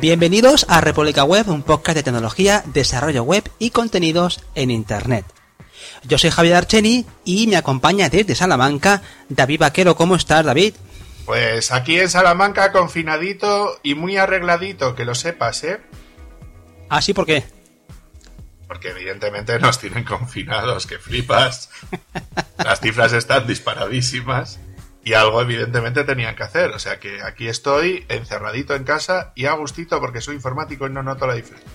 Bienvenidos a República Web, un podcast de tecnología, desarrollo web y contenidos en Internet. Yo soy Javier Archeni y me acompaña desde Salamanca David Vaquero. ¿Cómo estás, David? Pues aquí en Salamanca, confinadito y muy arregladito, que lo sepas, ¿eh? ¿Ah, sí? ¿Por qué? Porque evidentemente nos tienen confinados, que flipas. Las cifras están disparadísimas y algo evidentemente tenían que hacer. O sea que aquí estoy encerradito en casa y a gustito porque soy informático y no noto la diferencia.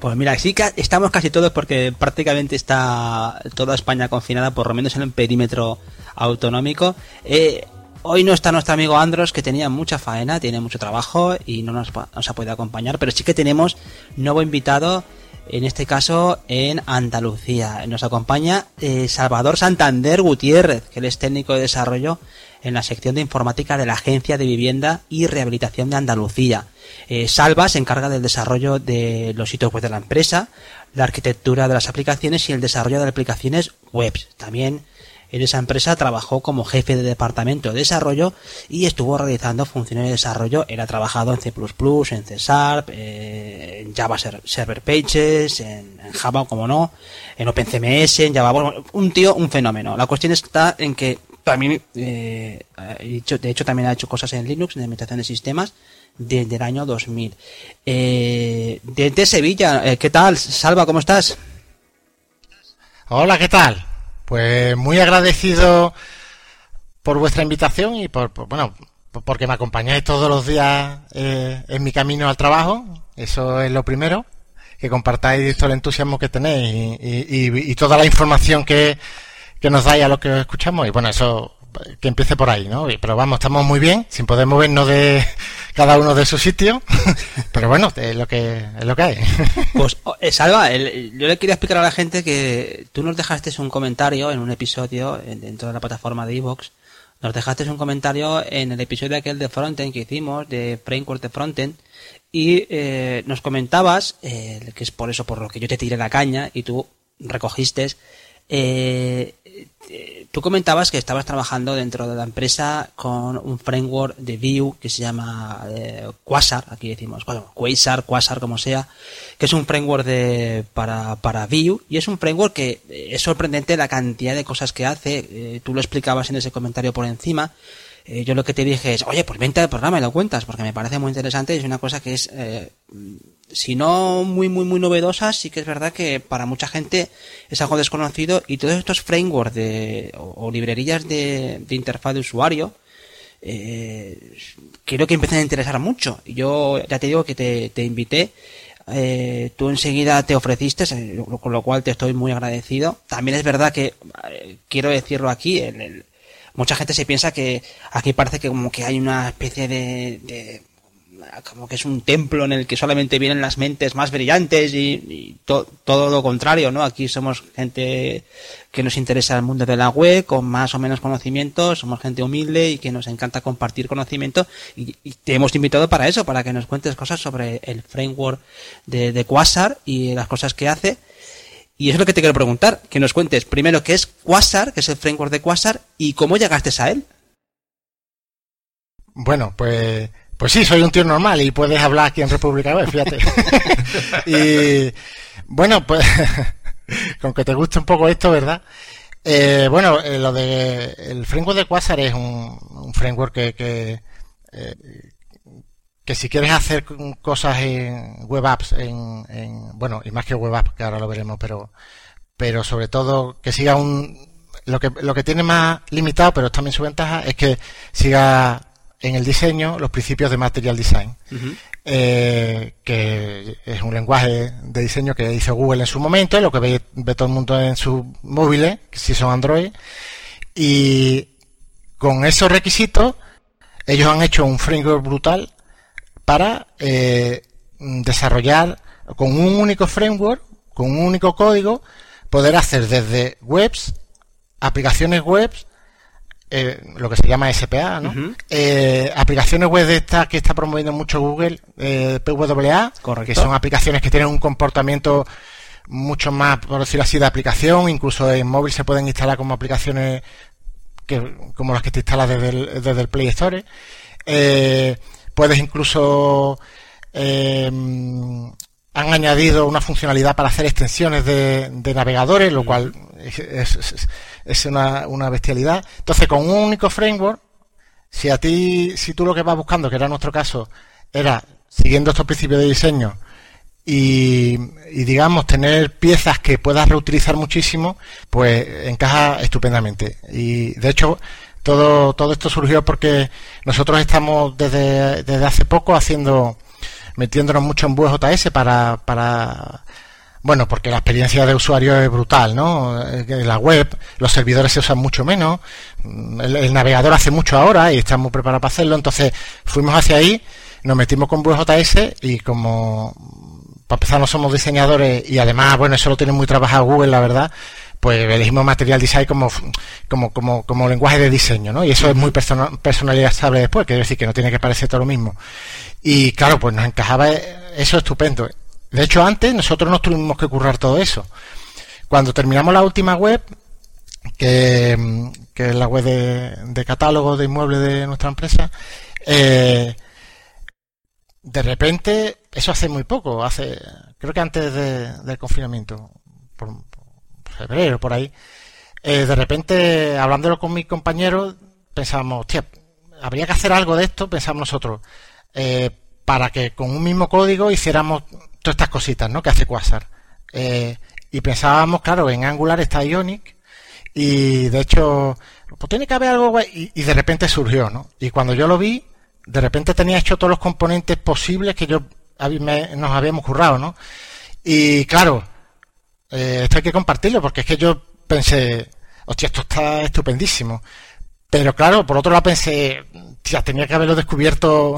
Pues mira, sí estamos casi todos porque prácticamente está toda España confinada, por lo menos en el perímetro autonómico. Eh, hoy no está nuestro amigo Andros, que tenía mucha faena, tiene mucho trabajo y no nos, nos ha podido acompañar, pero sí que tenemos nuevo invitado en este caso en Andalucía. Nos acompaña eh, Salvador Santander Gutiérrez, que él es técnico de desarrollo en la sección de informática de la Agencia de Vivienda y Rehabilitación de Andalucía. Eh, Salva se encarga del desarrollo de los sitios web de la empresa, la arquitectura de las aplicaciones y el desarrollo de aplicaciones web. También en esa empresa trabajó como jefe de departamento de desarrollo y estuvo realizando funciones de desarrollo. Ha trabajado en C++, en C Sharp, eh, en Java Server Pages, en, Java, como no, en OpenCMS, en Java. un tío, un fenómeno. La cuestión está en que también, eh, de hecho, también ha hecho cosas en Linux, en administración de sistemas, desde el año 2000. Eh, desde Sevilla, ¿qué tal? Salva, ¿cómo estás? Hola, ¿qué tal? Pues muy agradecido por vuestra invitación y por, bueno, porque me acompañáis todos los días eh, en mi camino al trabajo. Eso es lo primero. Que compartáis todo el entusiasmo que tenéis y, toda la información que, que nos dais a lo que escuchamos. Y bueno, eso que empiece por ahí, ¿no? Pero vamos, estamos muy bien, sin poder movernos de cada uno de su sitio, pero bueno, es lo que es lo que hay. Pues, oh, eh, Salva, yo le quería explicar a la gente que tú nos dejaste un comentario en un episodio dentro de la plataforma de Evox, nos dejaste un comentario en el episodio aquel de Frontend que hicimos, de Framework de Frontend, y eh, nos comentabas, eh, que es por eso por lo que yo te tiré la caña y tú recogiste, eh, tú comentabas que estabas trabajando dentro de la empresa con un framework de Vue que se llama eh, Quasar, aquí decimos, Quasar, Quasar, como sea, que es un framework de, para, para Vue y es un framework que eh, es sorprendente la cantidad de cosas que hace, eh, tú lo explicabas en ese comentario por encima, yo lo que te dije es, oye, pues vente al programa y lo cuentas, porque me parece muy interesante y es una cosa que es si no muy, muy, muy novedosas, sí que es verdad que para mucha gente es algo desconocido y todos estos frameworks de, o, librerías de, de, interfaz de usuario, eh, creo que empiezan a interesar mucho. Yo ya te digo que te, te invité, eh, tú enseguida te ofreciste, eh, con lo cual te estoy muy agradecido. También es verdad que, eh, quiero decirlo aquí, el, mucha gente se piensa que aquí parece que como que hay una especie de como que es un templo en el que solamente vienen las mentes más brillantes y, todo lo contrario, ¿no? Aquí somos gente que nos interesa el mundo de la web, con más o menos conocimiento, somos gente humilde y que nos encanta compartir conocimiento y, te hemos invitado para eso, para que nos cuentes cosas sobre el framework de, de Quasar y las cosas que hace. Y eso es lo que te quiero preguntar, que nos cuentes primero qué es Quasar, que es el framework de Quasar, y cómo llegaste a él. Bueno, pues pues sí, soy un tío normal y puedes hablar aquí en República Web, fíjate. y bueno, pues con que te guste un poco esto, ¿verdad? Eh, bueno, eh, lo de el framework de Quasar es un, framework que, que, eh, que, si quieres hacer cosas en web apps, en, en, bueno, y más que web apps, que ahora lo veremos, pero, pero sobre todo que siga un, lo que, lo que tiene más limitado, pero también su ventaja, es que siga en el diseño los principios de Material Design, eh, que es un lenguaje de diseño que hizo Google en su momento, lo que ve, todo el mundo en sus móviles, si son Android, y con esos requisitos ellos han hecho un framework brutal para eh, desarrollar con un único framework, con un único código, poder hacer desde webs, aplicaciones webs, eh, lo que se llama SPA, ¿no? Eh, aplicaciones web de estas que está promoviendo mucho Google, eh, PWA, que son aplicaciones que tienen un comportamiento mucho más, por decirlo así, de aplicación, incluso en móvil se pueden instalar como aplicaciones que, como las que te instalas desde el, desde el Play Store. Puedes incluso eh, han añadido una funcionalidad para hacer extensiones de, navegadores, lo cual es, una, una, bestialidad. Entonces, con un único framework, si a ti, si tú lo que vas buscando, que era nuestro caso, era siguiendo estos principios de diseño y, y, digamos tener piezas que puedas reutilizar muchísimo, pues encaja estupendamente. Y de hecho, todo, todo esto surgió porque nosotros estamos desde, desde hace poco haciendo metiéndonos mucho en Vue.js para, para, bueno, porque la experiencia de usuario es brutal, ¿no? En la web, los servidores se usan mucho menos, el, navegador hace mucho ahora y estamos preparados para hacerlo, entonces fuimos hacia ahí, nos metimos con Vue.js y como, para empezar, no somos diseñadores y además, bueno, eso lo tiene muy trabajado Google, la verdad, pues elegimos Material Design como, como, como, como lenguaje de diseño, ¿no? Y eso es muy personalizable después, quiere decir que no tiene que parecer todo lo mismo. Y claro, pues nos encajaba eso estupendo. De hecho, antes nosotros nos tuvimos que currar todo eso. Cuando terminamos la última web, que, que es la web de, de, catálogo de inmuebles de nuestra empresa, eh, de repente, eso hace muy poco, hace, creo que antes del confinamiento, por, febrero, por ahí, eh, de repente, hablándolo con mis compañeros, pensábamos, tía, habría que hacer algo de esto, pensamos nosotros. Eh, para que con un mismo código hiciéramos todas estas cositas, ¿no? Que hace Quasar. Eh, y pensábamos, claro, en Angular está Ionic y de hecho, pues tiene que haber algo y, y, de repente surgió, ¿no? Y cuando yo lo vi, de repente tenía hecho todos los componentes posibles que yo nos habíamos currado, ¿no? Y claro, eh, esto hay que compartirlo porque es que yo pensé, hostia, esto está estupendísimo. Pero claro, por otro lado pensé, ya tenía que haberlo descubierto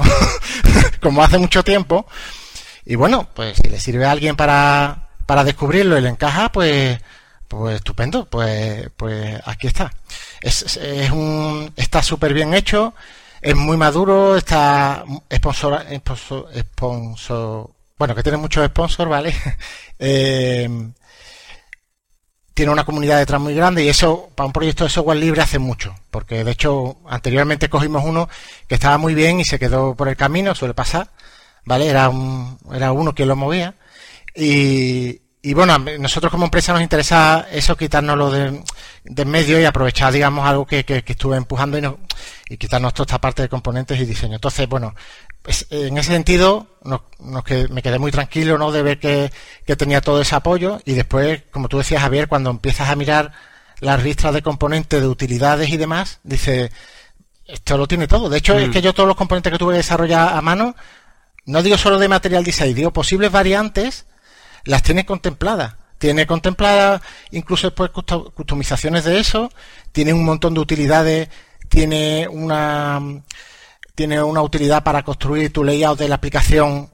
como hace mucho tiempo. Y bueno, pues si le sirve a alguien para, para descubrirlo y le encaja, pues, pues estupendo, pues, pues aquí está. Es, es un, está súper bien hecho, es muy maduro, está sponsor, sponsor, bueno, que tiene muchos sponsors, ¿vale? eh, tiene una comunidad detrás muy grande y eso para un proyecto de software libre hace mucho, porque de hecho anteriormente cogimos uno que estaba muy bien y se quedó por el camino, suele pasar, ¿vale? Era un, era uno que lo movía y, y bueno, nosotros como empresa nos interesa eso, quitárnoslo de, de medio y aprovechar, digamos, algo que, que, estuve empujando y, no, y quitarnos toda esta parte de componentes y diseño. Entonces, bueno, pues, en ese sentido, que, me quedé muy tranquilo, ¿no? De ver que, tenía todo ese apoyo y después, como tú decías, Javier, cuando empiezas a mirar las listas de componentes, de utilidades y demás, dice, esto lo tiene todo. De hecho, es mm. que yo todos los componentes que tuve que desarrollar a mano, no digo solo de material design, digo posibles variantes, las tiene contempladas. Tiene contempladas incluso después customizaciones de eso, tiene un montón de utilidades, tiene una tiene una utilidad para construir tu layout de la aplicación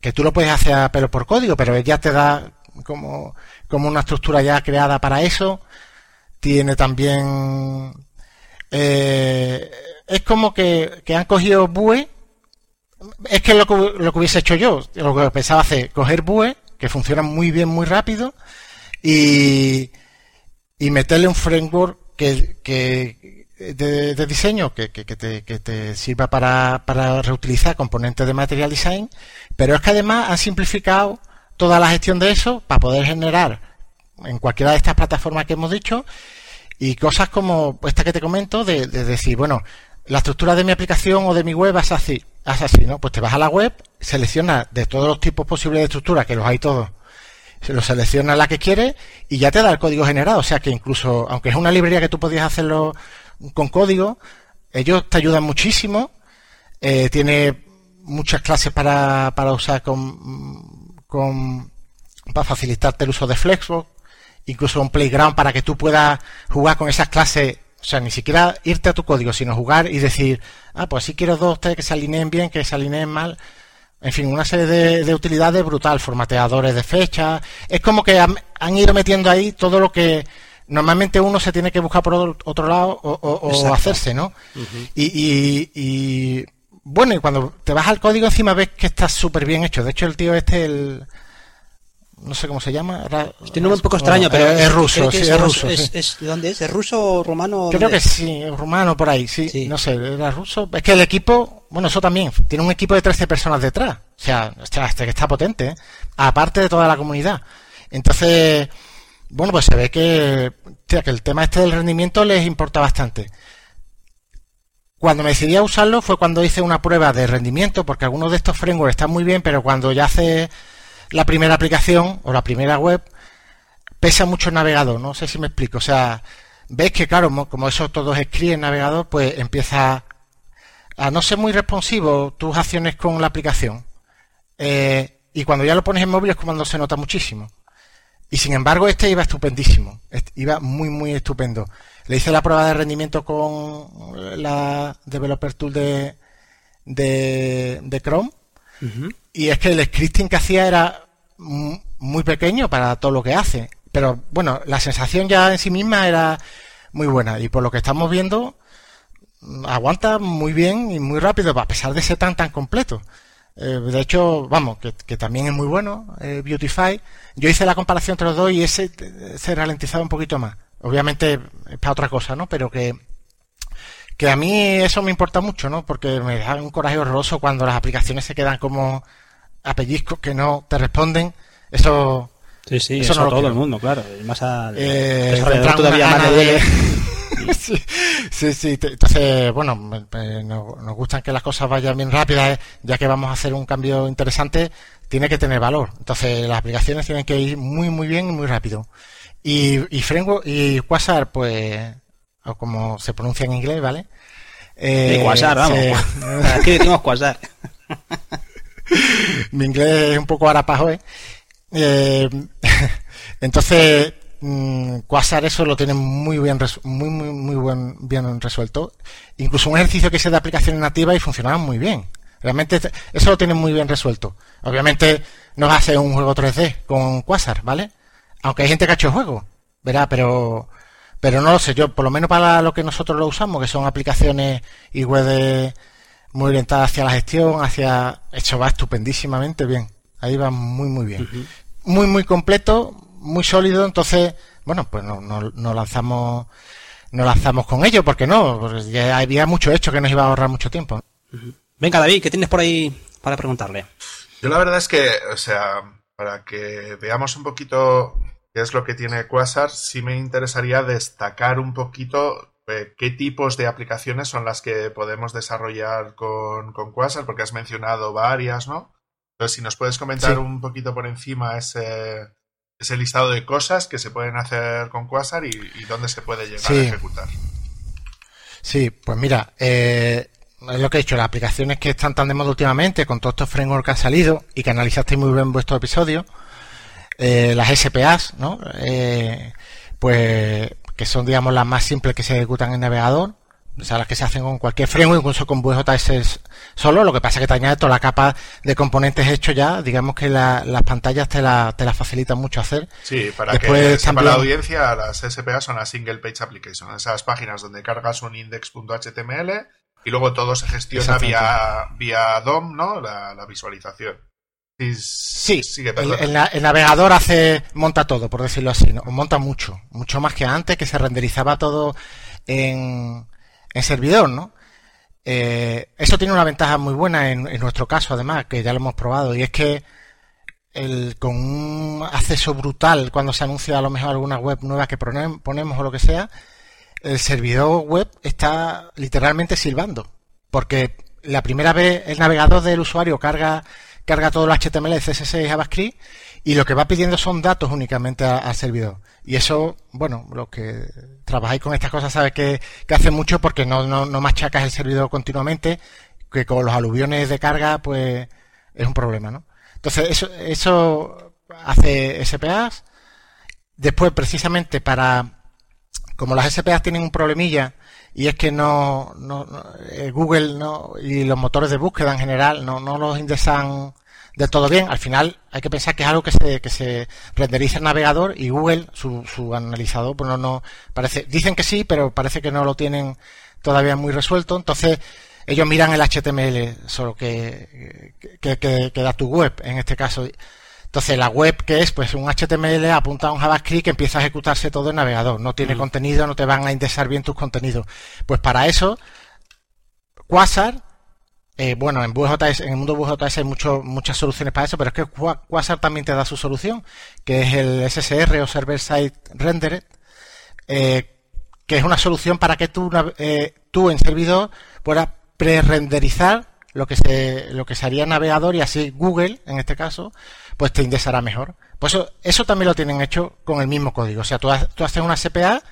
que tú lo puedes hacer a pelo por código, pero ya te da como, como una estructura ya creada para eso. Tiene también... Eh, es como que, que han cogido Bue. Es que lo que, lo que hubiese hecho yo, lo que pensaba hacer, coger Bue, que funciona muy bien, muy rápido, y, y meterle un framework que, de, diseño que, que, te, que, te, sirva para, reutilizar componentes de Material Design, pero es que además han simplificado toda la gestión de eso para poder generar en cualquiera de estas plataformas que hemos dicho y cosas como esta que te comento de, decir, bueno, la estructura de mi aplicación o de mi web es así, es así, ¿no? Pues te vas a la web, selecciona de todos los tipos posibles de estructura, que los hay todos, se lo selecciona la que quieres y ya te da el código generado. O sea que incluso, aunque es una librería que tú podías hacerlo con código. Ellos te ayudan muchísimo. Eh, tiene muchas clases para, para usar con, con, para facilitarte el uso de Flexbox. Incluso un playground para que tú puedas jugar con esas clases. O sea, ni siquiera irte a tu código, sino jugar y decir, ah, pues si quiero dos, tres que se alineen bien, que se alineen mal. En fin, una serie de, de utilidades brutal, formateadores de fecha. Es como que han, han ido metiendo ahí todo lo que normalmente uno se tiene que buscar por otro lado o, hacerse, ¿no? y, y, bueno, y cuando te vas al código encima ves que está súper bien hecho. De hecho, el tío este, el... No sé cómo se llama. Este nombre un poco extraño, pero es, ruso, sí, es, ruso. Es, ¿De dónde es? ¿Es ruso o rumano? Creo que sí, rumano por ahí, sí, No sé, era ruso. Es que el equipo, bueno, eso también, tiene un equipo de 13 personas detrás. O O sea, este que está potente, ¿eh? aparte de toda la comunidad. Entonces, bueno, pues se ve que, el tema este del rendimiento les importa bastante. Cuando me decidí a usarlo fue cuando hice una prueba de rendimiento, porque algunos de estos frameworks están muy bien, pero cuando ya hace la primera aplicación o la primera web, pesa mucho el navegador, no sé si me explico. O sea, ves que claro, como eso todo es en navegador, pues empieza a no ser muy responsivo tus acciones con la aplicación. Eh, y cuando ya lo pones en móvil es cuando se nota muchísimo. Y sin embargo, este iba estupendísimo. Iba muy, muy estupendo. Le hice la prueba de rendimiento con la Developer Tool de, de, Chrome. Y es que el scripting que hacía era muy pequeño para todo lo que hace. Pero bueno, la sensación ya en sí misma era muy buena. Y por lo que estamos viendo, aguanta muy bien y muy rápido, a pesar de ser tan tan completo. Eh, de hecho, vamos, que, también es muy bueno, eh, Beautify. Yo hice la comparación entre los dos y ese eh, se ralentizaba un poquito más. Obviamente es para otra cosa, ¿no? Pero que, que a mí eso me importa mucho, ¿no? Porque me da un coraje horroroso cuando las aplicaciones se quedan como apelliscos que no te responden. Eso. Sí, sí, eso, no todo el mundo, claro. más al todavía más de... sí, sí, Entonces, bueno, nos, gustan que las cosas vayan bien rápidas, ya que vamos a hacer un cambio interesante, tiene que tener valor. Entonces, las aplicaciones tienen que ir muy, muy bien y muy rápido. Y, y Framework y Quasar, pues, o como se pronuncia en inglés, ¿vale? Eh, Quasar, vamos. Aquí decimos Quasar. Mi inglés es un poco arapajo, ¿eh? eh entonces, Quasar eso lo tiene muy bien, muy, muy, muy buen, bien resuelto. Incluso un ejercicio que hice de aplicaciones nativas y funcionaba muy bien. Realmente eso lo tiene muy bien resuelto. Obviamente no hace un juego 3D con Quasar, ¿vale? Aunque hay gente que ha hecho juego, ¿verdad? Pero, pero no lo sé, yo por lo menos para lo que nosotros lo usamos, que son aplicaciones y web muy orientadas hacia la gestión, hacia... Hecho va estupendísimamente bien. Ahí va muy, muy bien. Muy, muy completo, muy sólido, entonces, bueno, pues no, no, lanzamos no lanzamos con ello, porque no, pues ya había mucho hecho que nos iba a ahorrar mucho tiempo. Venga, David, ¿qué tienes por ahí para preguntarle? Yo la verdad es que, o sea, para que veamos un poquito qué es lo que tiene Quasar, sí me interesaría destacar un poquito eh, qué tipos de aplicaciones son las que podemos desarrollar con, con Quasar, porque has mencionado varias, ¿no? Entonces, si nos puedes comentar un poquito por encima ese, ese listado de cosas que se pueden hacer con Quasar y, dónde se puede llegar a ejecutar. Sí, pues mira, eh, es lo que he dicho, las aplicaciones que están tan de moda últimamente, con todos estos frameworks que han salido y que analizasteis muy bien en vuestro episodio, eh, las SPAs, ¿no? Eh, pues que son, digamos, las más simples que se ejecutan en navegador, o sea, las que se hacen con cualquier framework, incluso con VJS solo, lo que pasa es que te añade toda la capa de componentes hechos ya, digamos que las pantallas te la, te la facilitan mucho hacer. Sí, para que sepa la audiencia, las SPA son las Single Page Application, esas páginas donde cargas un index.html y luego todo se gestiona vía, vía DOM, ¿no? La, visualización. Sí, el, navegador hace monta todo, por decirlo así, ¿no? monta mucho, mucho más que antes, que se renderizaba todo en, en servidor, ¿no? Eh, eso tiene una ventaja muy buena en, nuestro caso, además, que ya lo hemos probado, y es que el, con un acceso brutal cuando se anuncia a lo mejor alguna web nueva que ponemos o lo que sea, el servidor web está literalmente silbando, porque la primera vez el navegador del usuario carga carga todo el HTML, CSS y JavaScript y lo que va pidiendo son datos únicamente al servidor. Y eso, bueno, los que trabajáis con estas cosas sabéis que, que hace mucho porque no, no, no machacas el servidor continuamente, que con los aluviones de carga, pues es un problema, ¿no? Entonces, eso, eso hace SPAs. Después, precisamente para como las SPAs tienen un problemilla y es que no, no, eh, Google no, y los motores de búsqueda en general no, no los indexan del todo bien. Al final hay que pensar que es algo que se, que se renderiza en navegador y Google, su, su analizador, pues no, no parece, dicen que sí, pero parece que no lo tienen todavía muy resuelto. Entonces, ellos miran el HTML solo que, que, que da tu web, en este caso. Entonces, la web que es pues un HTML apunta a un JavaScript que empieza a ejecutarse todo en navegador. No tiene contenido, no te van a indexar bien tus contenidos. Pues para eso, Quasar eh, bueno, en, en el mundo WebJS hay mucho, muchas soluciones para eso, pero es que Quasar también te da su solución, que es el SSR o Server Side Rendered, eh, que es una solución para que tú, eh, tú en servidor puedas pre-renderizar lo que se lo que sería navegador y así Google, en este caso, pues te indexará mejor. Pues eso, eso también lo tienen hecho con el mismo código. O sea, tú, tú haces una CPA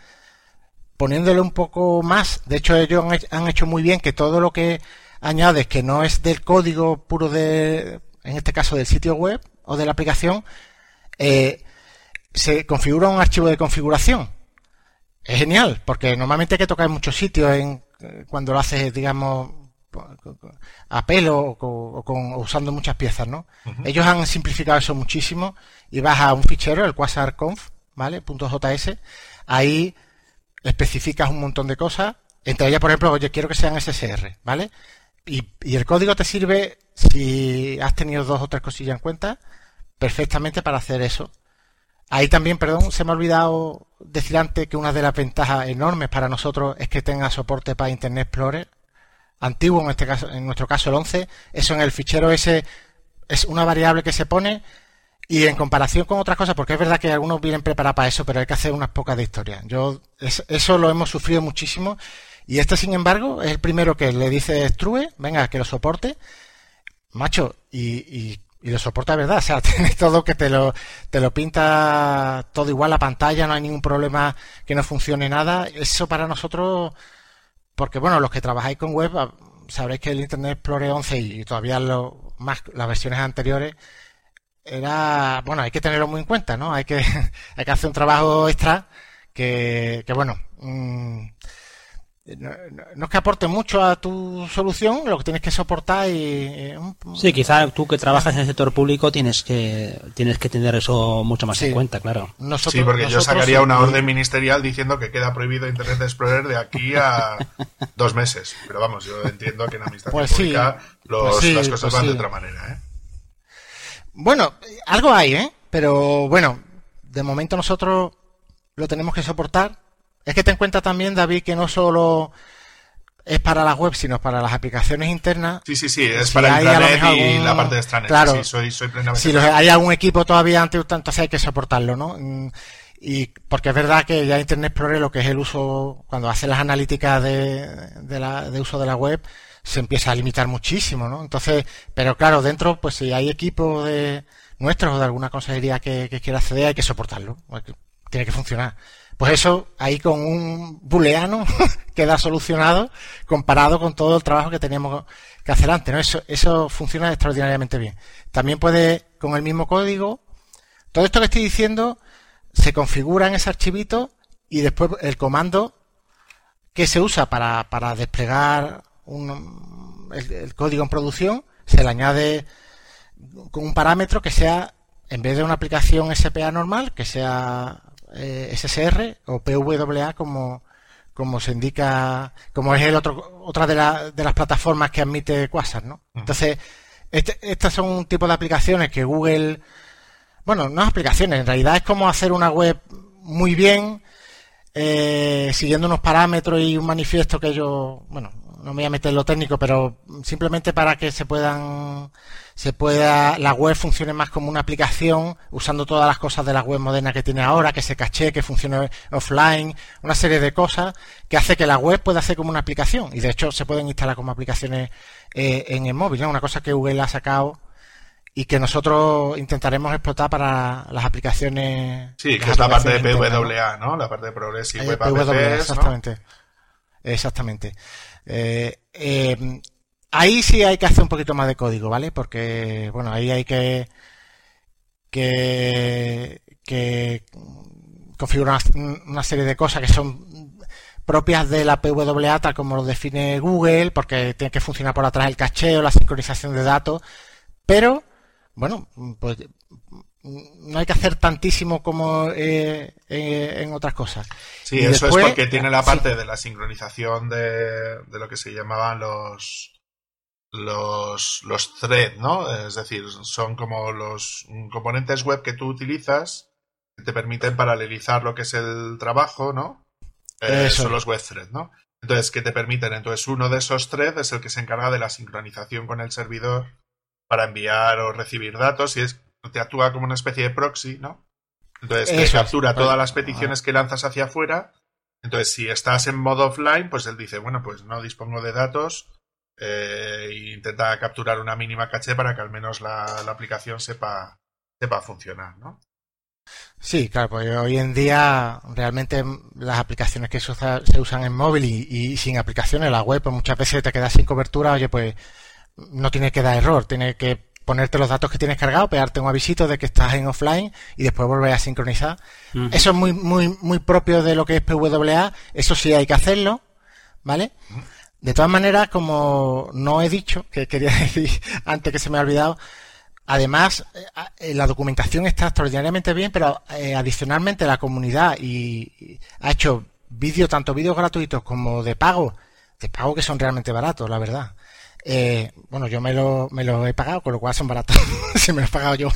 poniéndole un poco más. De hecho, ellos han hecho muy bien que todo lo que añades que no es del código puro de, en este caso del sitio web o de la aplicación, eh, se configura un archivo de configuración. Es genial, porque normalmente hay que tocar en muchos sitios en, cuando lo haces, digamos, a pelo o, con, usando muchas piezas, ¿no? Ellos han simplificado eso muchísimo y vas a un fichero, el quasarconf, ¿vale? .js, ahí especificas un montón de cosas, entre ellas, por ejemplo, oye, quiero que sean SSR, ¿vale? Y, el código te sirve, si has tenido dos o tres cosillas en cuenta, perfectamente para hacer eso. Ahí también, perdón, se me ha olvidado decir antes que una de las ventajas enormes para nosotros es que tenga soporte para Internet Explorer. Antiguo, en este caso, en nuestro caso el 11. Eso en el fichero ese es una variable que se pone y en comparación con otras cosas, porque es verdad que algunos vienen preparados para eso, pero hay que hacer unas pocas de historia. Yo, eso lo hemos sufrido muchísimo y este, sin embargo, es el primero que le dice Strue, venga, que lo soporte, macho, y, lo soporta verdad, o sea, tiene todo que te lo, te lo pinta todo igual la pantalla, no hay ningún problema que no funcione nada. Eso para nosotros, porque bueno, los que trabajáis con web, ah, sabréis que el Internet Explorer 11 y todavía lo, más las versiones anteriores, era, bueno, hay que tenerlo muy en cuenta, ¿no? Hay que, hay que hacer un trabajo extra que, bueno, mmm, no, es que aporte mucho a tu solución, lo que tienes que soportar y... Sí, quizá tú que trabajas en el sector público tienes que tienes que tener eso mucho más en cuenta, claro. sí, porque yo sacaría una orden ministerial diciendo que queda prohibido Internet Explorer de aquí a dos meses. Pero vamos, yo entiendo que en Amistad pues Pública pues las cosas pues van de otra manera. ¿eh? Bueno, algo hay, ¿eh? Pero bueno, de momento nosotros lo tenemos que soportar es que ten en cuenta también, David, que no solo es para la web, sino para las aplicaciones internas. Sí, sí, sí, es para intranet y la parte de extranet. Claro, sí, soy, soy plenamente si hay algún equipo todavía antes, entonces hay que soportarlo, ¿no? Mm, y porque es verdad que ya Internet Explorer, lo que es el uso, cuando hace las analíticas de, de, la, de uso de la web, se empieza a limitar muchísimo, ¿no? Entonces, pero claro, dentro, pues si hay equipos de nuestros o de alguna consejería que, que quiera acceder, hay que soportarlo. Tiene que funcionar. Pues eso, ahí con un booleano queda solucionado comparado con todo el trabajo que teníamos que hacer antes. ¿no? Eso, eso funciona extraordinariamente bien. También puede, con el mismo código, todo esto que estoy diciendo se configura en ese archivito y después el comando que se usa para, para desplegar un, el, código en producción se le añade con un parámetro que sea, en vez de una aplicación SPA normal, que sea eh, SSR o PWA como, como se indica, como es el otro, otra de, de las plataformas que admite Quasar, ¿no? Entonces, este, estas son un tipo de aplicaciones que Google, bueno, no es aplicaciones, en realidad es como hacer una web muy bien, eh, siguiendo unos parámetros y un manifiesto que yo, bueno, no me voy a meter en lo técnico, pero simplemente para que se puedan se pueda la web funcione más como una aplicación usando todas las cosas de la web moderna que tiene ahora, que se caché, que funcione offline, una serie de cosas que hace que la web pueda hacer como una aplicación y de hecho se pueden instalar como aplicaciones eh, en el móvil, una cosa que Google ha sacado y que nosotros intentaremos explotar para las aplicaciones. Sí, que es la parte de PWA, ¿no? La parte de Progressive Web PWA, exactamente. Exactamente. Eh, eh, ahí sí hay que hacer un poquito más de código, ¿vale? Porque, bueno, ahí hay que, que, que configurar una, serie de cosas que son propias de la PWA tal como lo define Google, porque tiene que funcionar por atrás el cacheo, la sincronización de datos, pero, bueno, pues no hay que hacer tantísimo como eh, eh, en otras cosas. Sí, eso es porque tiene la parte de la sincronización de, de, lo que se llamaban los los, los threads, ¿no? Es decir, son como los componentes web que tú utilizas que te permiten paralelizar lo que es el trabajo, ¿no? Eh, son los web threads, ¿no? Entonces, ¿qué te permiten? Entonces, uno de esos threads es el que se encarga de la sincronización con el servidor para enviar o recibir datos y es, te actúa como una especie de proxy, ¿no? Entonces, te Eso es. captura todas las peticiones que lanzas hacia afuera. Entonces, si estás en modo offline, pues él dice, bueno, pues no dispongo de datos eh, e intenta capturar una mínima caché para que al menos la, la aplicación sepa, sepa funcionar, ¿no? Sí, claro, pues hoy en día realmente las aplicaciones que se, usa- se usan en móvil y, y sin aplicaciones, la web, pues muchas veces te quedas sin cobertura, oye, pues no tiene que dar error, tiene que ponerte los datos que tienes cargados, pegarte un avisito de que estás en offline y después volver a sincronizar. Eso es muy, muy, muy propio de lo que es PWA, eso sí hay que hacerlo, ¿vale? De todas maneras, como no he dicho, que quería decir antes que se me ha olvidado, además eh, eh, la documentación está extraordinariamente bien, pero eh, adicionalmente la comunidad y, y ha hecho vídeos, tanto vídeos gratuitos como de pago, de pago que son realmente baratos, la verdad. Eh, bueno, yo me lo, me lo he pagado, con lo cual son baratos, si me lo he pagado yo.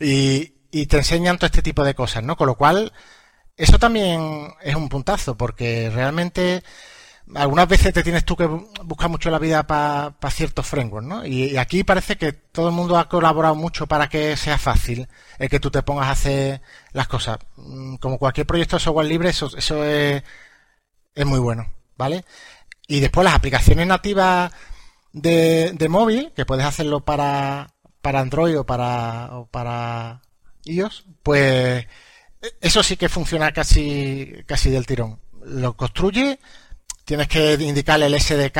Y, te enseñan todo este tipo de cosas, ¿no? Con lo cual, eso también es un puntazo, porque realmente algunas veces te tienes tú que bu- buscar mucho la vida para ciertos frameworks, ¿no? Y, aquí parece que todo el mundo ha colaborado mucho para que sea fácil el que tú te pongas a hacer las cosas. Mm, Como cualquier proyecto de software libre, eso, eso es, es muy bueno, ¿vale? Y después las aplicaciones nativas de, de móvil, que puedes hacerlo para, para Android o para, o para iOS, pues eso sí que funciona casi, casi del tirón. Lo construye, tienes que indicarle el SDK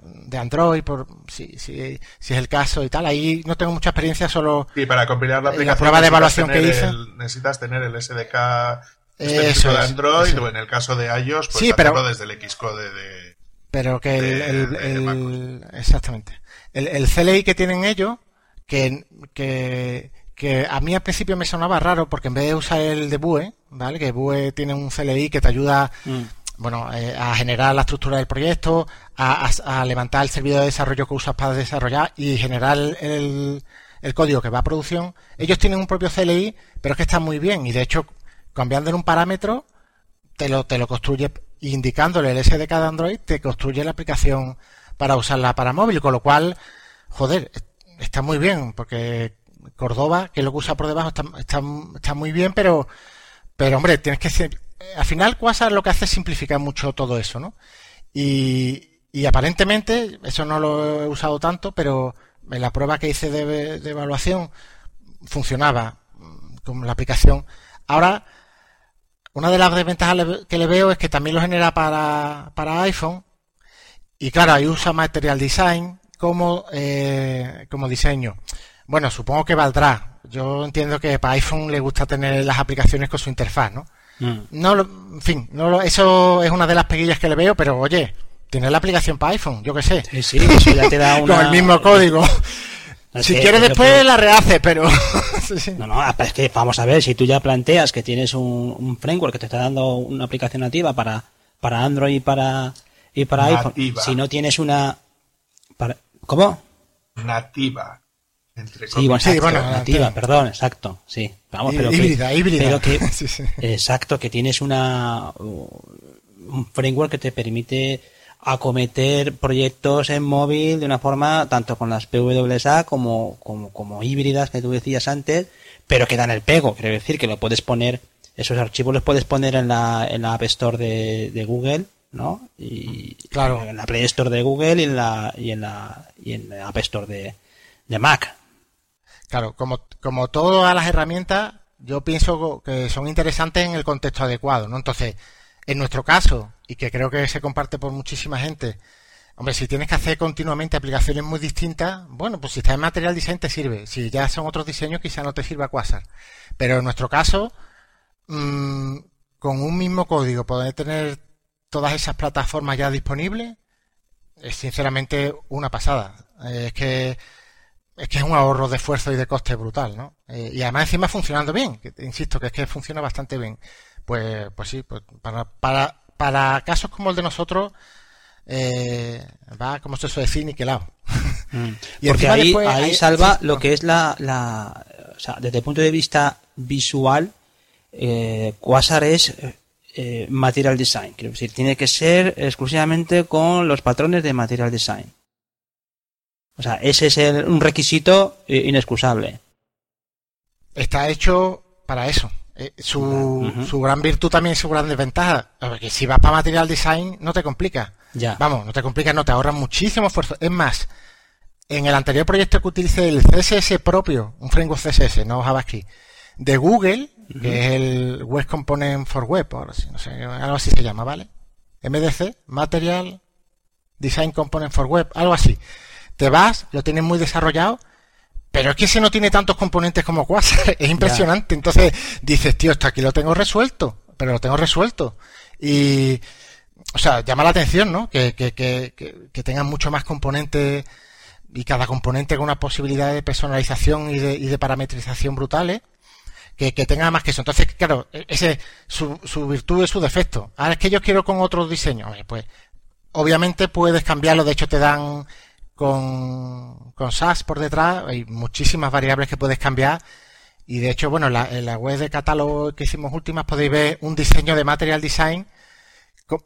de Android, por si, si, si es el caso y tal. Ahí no tengo mucha experiencia, solo Y para compilar la prueba de evaluación que hice. el- necesitas tener el SDK Eso de Android o en el caso de iOS, pues Sí, pero- desde el Xcode de... pero que el, exactamente. El, el CLI que tienen ellos que, que, que a mí al principio me sonaba raro porque en vez de usar el de Vue vale que Vue tiene un CLI que te ayuda Mm. bueno eh, a generar la estructura del proyecto a, a- a levantar el servidor de desarrollo que usas para desarrollar y generar el, el código que va a producción. Ellos tienen un propio CLI pero es que está muy bien. Y de hecho cambiándole un parámetro te lo, te lo construye indicándole el SDK de Android, te construye la aplicación para usarla para móvil, con lo cual, joder, está muy bien, porque Córdoba, que es lo que usa por debajo, está, muy bien, pero, pero hombre, tienes que al final Quasar lo que hace es simplificar mucho todo eso, ¿no? Y, y aparentemente, eso no lo he usado tanto, pero en la prueba que hice de, de evaluación funcionaba mm, con la aplicación. Ahora, una de las desventajas que le veo es que también lo genera para, para iPhone. Y claro, ahí usa Material Design como, eh, como diseño. Bueno, supongo que valdrá. Yo entiendo que para iPhone le gusta tener las aplicaciones con su interfaz, ¿no? Mm. No, lo- en fin, no lo- eso es una de las peguillas que le veo, pero oye, tiene la aplicación para iPhone, yo qué sé. Sí, sí, eso ya te da una... Con el mismo código. Es si que- quieres después la rehace, pero... sí, sí. No, no, ah, es que vamos a ver, si tú ya planteas que tienes un, un framework que te está dando una aplicación nativa para, para Android y para, y para iPhone, si no tienes una... Para, ¿Cómo? nativa. Entre Sí, bueno, Sí, bueno, nativa, nativa. perdón, exacto, sí. Vamos, pero que- híbrida, híbrida. pero que- Sí, sí. exacto, que tienes una un framework que te permite acometer proyectos en móvil de una forma tanto con las PWA como, como, como híbridas que tú decías antes, pero que dan el pego. Quiero decir que lo puedes poner, esos archivos los puedes poner en la, en la App Store de, de Google, ¿no? Y Claro. en la Play Store de Google y en la, y en la, y en la App Store de, de Mac. Claro, como, como todas las herramientas, yo pienso que son interesantes en el contexto adecuado, ¿no? Entonces, en nuestro caso, y que creo que se comparte por muchísima gente, hombre, si tienes que hacer continuamente aplicaciones muy distintas, bueno, pues si está en Material Design te sirve. Si ya son otros diseños, quizá no te sirva Quasar. Pero en nuestro caso, mm, con un mismo código, poder tener todas esas plataformas ya disponibles, es sinceramente una pasada. Eh, Es que es que es un ahorro de esfuerzo y de coste brutal, ¿no? Eh, y además encima funcionando bien, insisto que es que funciona bastante bien. Pues, pues sí, pues para, para casos como el de nosotros, eh, va, como se suele decir, niquelado. Mm. Y Porque ahí, después ahí salva sí, lo no. que es la, la, o sea, desde el punto de vista visual, eh, Quasar es, eh, Material Design. Quiero decir, tiene que ser exclusivamente con los patrones de Material Design. O sea, ese es un requisito eh, inexcusable. Está hecho para eso. Eh, su, su, gran virtud también es su gran desventaja. Porque si vas para Material Design no te complica. Ya. Vamos, no te complica, no te ahorra muchísimo esfuerzo. Es más, en el anterior proyecto que utilicé el CSS propio, un framework CSS, no JavaScript, de Google, que es el Web Component for Web, o así, no sé, algo así se llama, ¿vale? MDC, Material Design Component for Web, algo así. Te vas, lo tienes muy desarrollado, pero es que ese no tiene tantos componentes como Quasar, es impresionante. Entonces dices, tío, hasta aquí lo tengo resuelto, pero lo tengo resuelto. Y, o sea, llama la atención, ¿no? Que, que, que, que tengan mucho más componentes y cada componente con una posibilidad de personalización y de, y de parametrización brutales que, tenga más que eso. Entonces, claro, ese su, su virtud es su defecto. Ahora es que yo quiero con otro diseño. Pues obviamente puedes cambiarlo. De hecho, te dan con, con SAS por detrás. Hay muchísimas variables que puedes cambiar. Y de hecho, bueno, en la web de catálogo que hicimos últimas podéis ver un diseño de Material Design.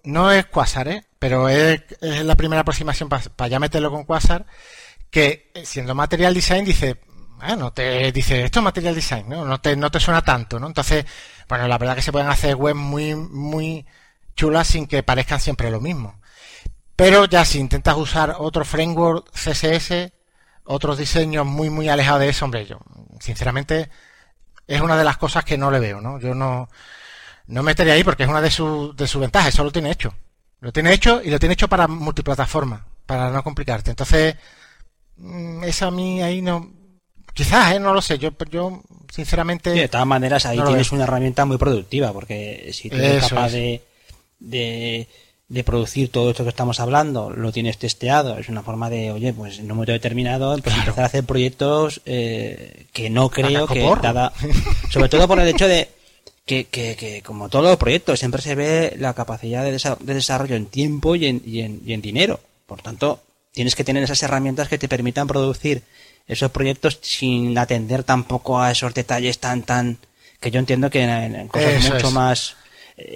No es Quasar, ¿eh? pero es, es la primera aproximación para ya meterlo con Quasar. Que siendo Material Design dice, bueno, te dice, esto es material design, ¿no? No te, no te suena tanto, ¿no? Entonces, bueno, la verdad que se pueden hacer webs muy, muy chulas sin que parezcan siempre lo mismo. Pero ya si intentas usar otro framework CSS, otros diseños muy, muy alejados de eso, hombre, yo, sinceramente, es una de las cosas que no le veo, ¿no? Yo no, no metería ahí porque es una de sus, de sus ventajas, eso lo tiene hecho. Lo tiene hecho y lo tiene hecho para multiplataforma, para no complicarte. Entonces, mm, eso a mí ahí no, Quizás, ¿eh? no lo sé. Yo, yo sinceramente. de todas maneras, ahí tienes una herramienta muy productiva, porque si tú eres capaz de, de, producir todo esto que estamos hablando, lo tienes testeado, es una forma de, oye, pues en un momento determinado, pues empezar a hacer proyectos eh, que no creo que, dada. Sobre todo por el hecho de. Que, que, que, como todos los proyectos, siempre se ve la capacidad de, de desarrollo en tiempo y en, y en, y en dinero. Por tanto, tienes que tener esas herramientas que te permitan producir esos proyectos sin atender tampoco a esos detalles tan, tan, que yo entiendo que en, cosas mucho más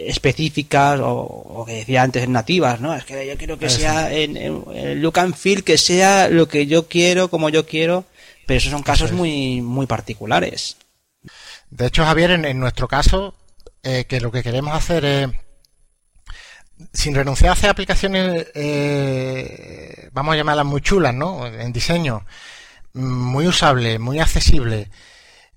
específicas o, que decía antes nativas, ¿no? Es que yo quiero que sea en, look and feel, que sea lo que yo quiero, como yo quiero, pero esos son casos muy, muy particulares. De hecho, Javier, en, nuestro caso, eh, que lo que queremos hacer es, sin renunciar a hacer aplicaciones, eh, vamos a llamarlas muy chulas, ¿no? En diseño, muy usable, muy accesible,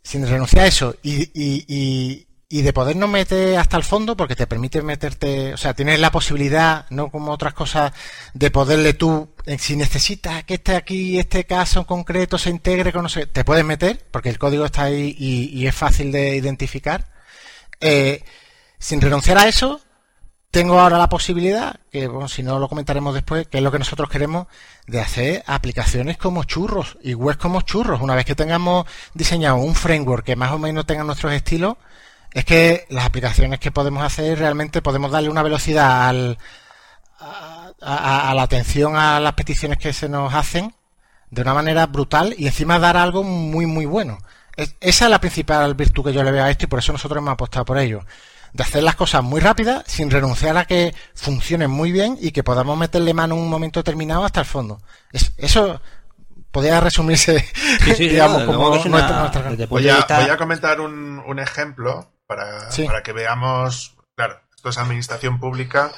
sin renunciar a eso y, y, y, de podernos meter hasta el fondo porque te permite meterte, o sea, tienes la posibilidad, no como otras cosas, de poderle tú, eh, si necesitas que este aquí, este caso en concreto se integre con no sé, te puedes meter porque el código está ahí y, es fácil de identificar. Eh, sin renunciar a eso, tengo ahora la posibilidad, que bueno, si no lo comentaremos después, que es lo que nosotros queremos, de hacer aplicaciones como churros y webs como churros. Una vez que tengamos diseñado un framework que más o menos tenga nuestros estilos, es que las aplicaciones que podemos hacer realmente podemos darle una velocidad al, a, la atención a las peticiones que se nos hacen de una manera brutal y encima dar algo muy muy bueno. esa es la principal virtud que yo le veo a esto y por eso nosotros hemos apostado por ello de hacer las cosas muy rápidas sin renunciar a que funcionen muy bien y que podamos meterle mano en un momento determinado hasta el fondo. eso podría resumirse, digamos, como voy, a, comentar un, ejemplo para, para, que veamos, claro, esto es administración pública,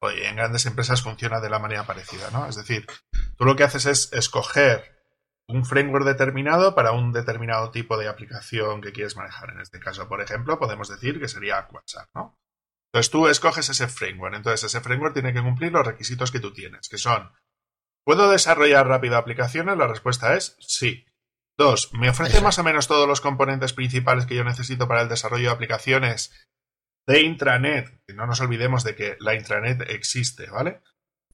oye, en grandes empresas funciona de la manera parecida, ¿no? Es decir, tú lo que haces es escoger un framework determinado para un determinado tipo de aplicación que quieres manejar. En este caso, por ejemplo, podemos decir que sería WhatsApp, ¿no? Entonces tú escoges ese framework. Entonces ese framework tiene que cumplir los requisitos que tú tienes, que son, ¿puedo desarrollar rápido aplicaciones? La respuesta es sí. Dos, ¿me ofrece más o menos todos los componentes principales que yo necesito para el desarrollo de aplicaciones de intranet? no nos olvidemos de que la intranet existe, ¿vale?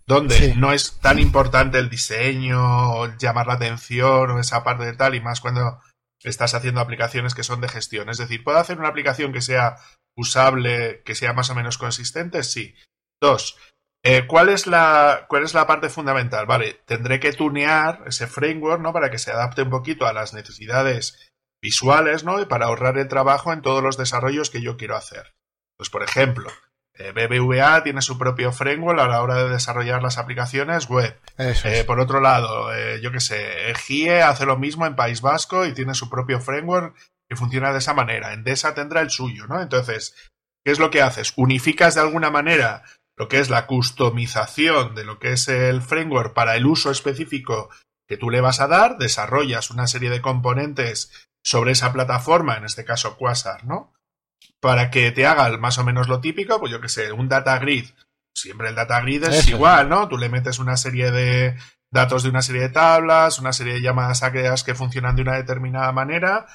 donde no es tan importante el diseño, llamar la atención o esa parte de tal, y más cuando estás haciendo aplicaciones que son de gestión. Es decir, ¿puedo hacer una aplicación que sea usable, que sea más o menos consistente? Sí. Dos, eh, ¿cuál, es la, ¿cuál es la parte fundamental? Vale, tendré que tunear ese framework, ¿no? Para que se adapte un poquito a las necesidades visuales, ¿no? Y para ahorrar el trabajo en todos los desarrollos que yo quiero hacer. Pues, por ejemplo, Eh, BBVA tiene su propio framework a la hora de desarrollar las aplicaciones web. Eh, por otro lado, yo qué sé, GIE hace lo mismo en País Vasco y tiene su propio framework que funciona de esa manera. Endesa tendrá el suyo, ¿no? Entonces, ¿qué es lo que haces? Unificas de alguna manera lo que es la customización de lo que es el framework para el uso específico que tú le vas a dar, desarrollas una serie de componentes sobre esa plataforma, en este caso Quasar, ¿no? Para que te haga más o menos lo típico, pues yo que sé, un data grid. Siempre el data grid es igual, ¿no? Tú le metes una serie de datos de una serie de tablas, una serie de llamadas aquellas que funcionan de una determinada manera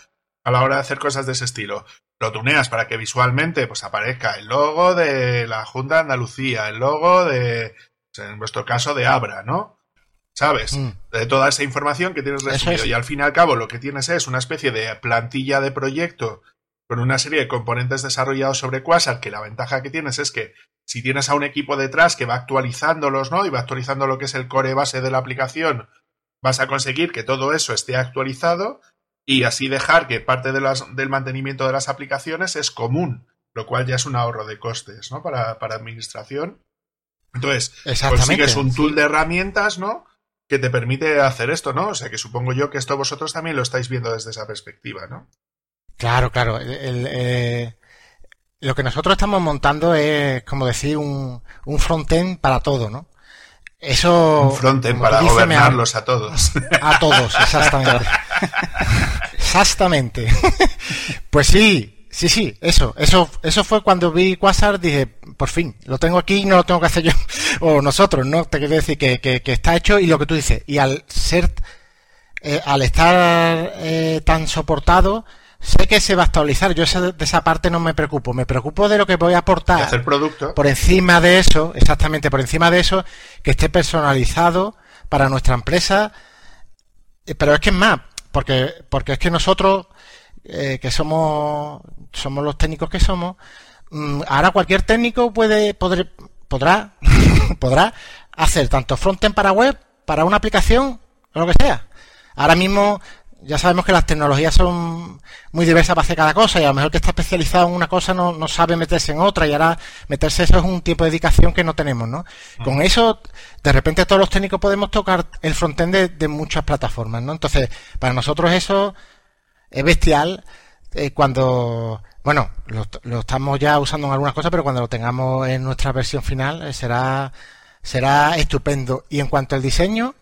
a la hora de hacer cosas de ese estilo. Lo tuneas para que visualmente pues aparezca el logo de la Junta de Andalucía, el logo de, en vuestro caso, de Abra, ¿no? ¿sabes? Mm. De toda esa información que tienes resumido. Y al fin y al cabo lo que tienes es una especie de plantilla de proyecto con una serie de componentes desarrollados sobre Quasar, que la ventaja que tienes es que si tienes a un equipo detrás que va actualizándolos, ¿no? Y va actualizando lo que es el core base de la aplicación, vas a conseguir que todo eso esté actualizado y así dejar que parte de las, del mantenimiento de las aplicaciones es común, lo cual ya es un ahorro de costes, ¿no? Para, para administración. Entonces, consigues un tool de herramientas, ¿no? que te permite hacer esto, ¿no? O sea que supongo yo que esto vosotros también lo estáis viendo desde esa perspectiva, ¿no? Claro, claro. Eh, lo que nosotros estamos montando es, como decir, un, un frontend para todo, ¿no? Eso. Un frontend para gobernarlos a, a todos. A todos, exactamente. exactamente. pues sí, Sí, sí, eso, eso, eso fue cuando vi Quasar, dije, por fin, lo tengo aquí y no lo tengo que hacer yo, o nosotros, ¿no? Te quiero decir que, que, está hecho y lo que tú dices, y al ser, eh, al estar eh, tan soportado, sé que se va a actualizar, yo de esa parte no me preocupo, me preocupo de lo que voy a aportar. Hacer producto. Por encima de eso, exactamente, por encima de eso, que esté personalizado para nuestra empresa, eh, pero es que es más, porque, porque es que nosotros, eh, que somos, somos los técnicos que somos, mm, ahora cualquier técnico puede, podrá, podrá hacer tanto frontend para web, para una aplicación, o lo que sea. Ahora mismo ya sabemos que las tecnologías son muy diversas para hacer cada cosa y a lo mejor que está especializado en una cosa no, no sabe meterse en otra y ahora meterse eso es un tiempo de dedicación que no tenemos, ¿no? Con eso, de repente todos los técnicos podemos tocar el frontend de, de muchas plataformas, ¿no? Entonces, para nosotros eso es bestial eh, cuando, bueno, lo, estamos ya usando en algunas cosas, pero cuando lo tengamos en nuestra versión final eh, será, será estupendo. Y en cuanto al diseño,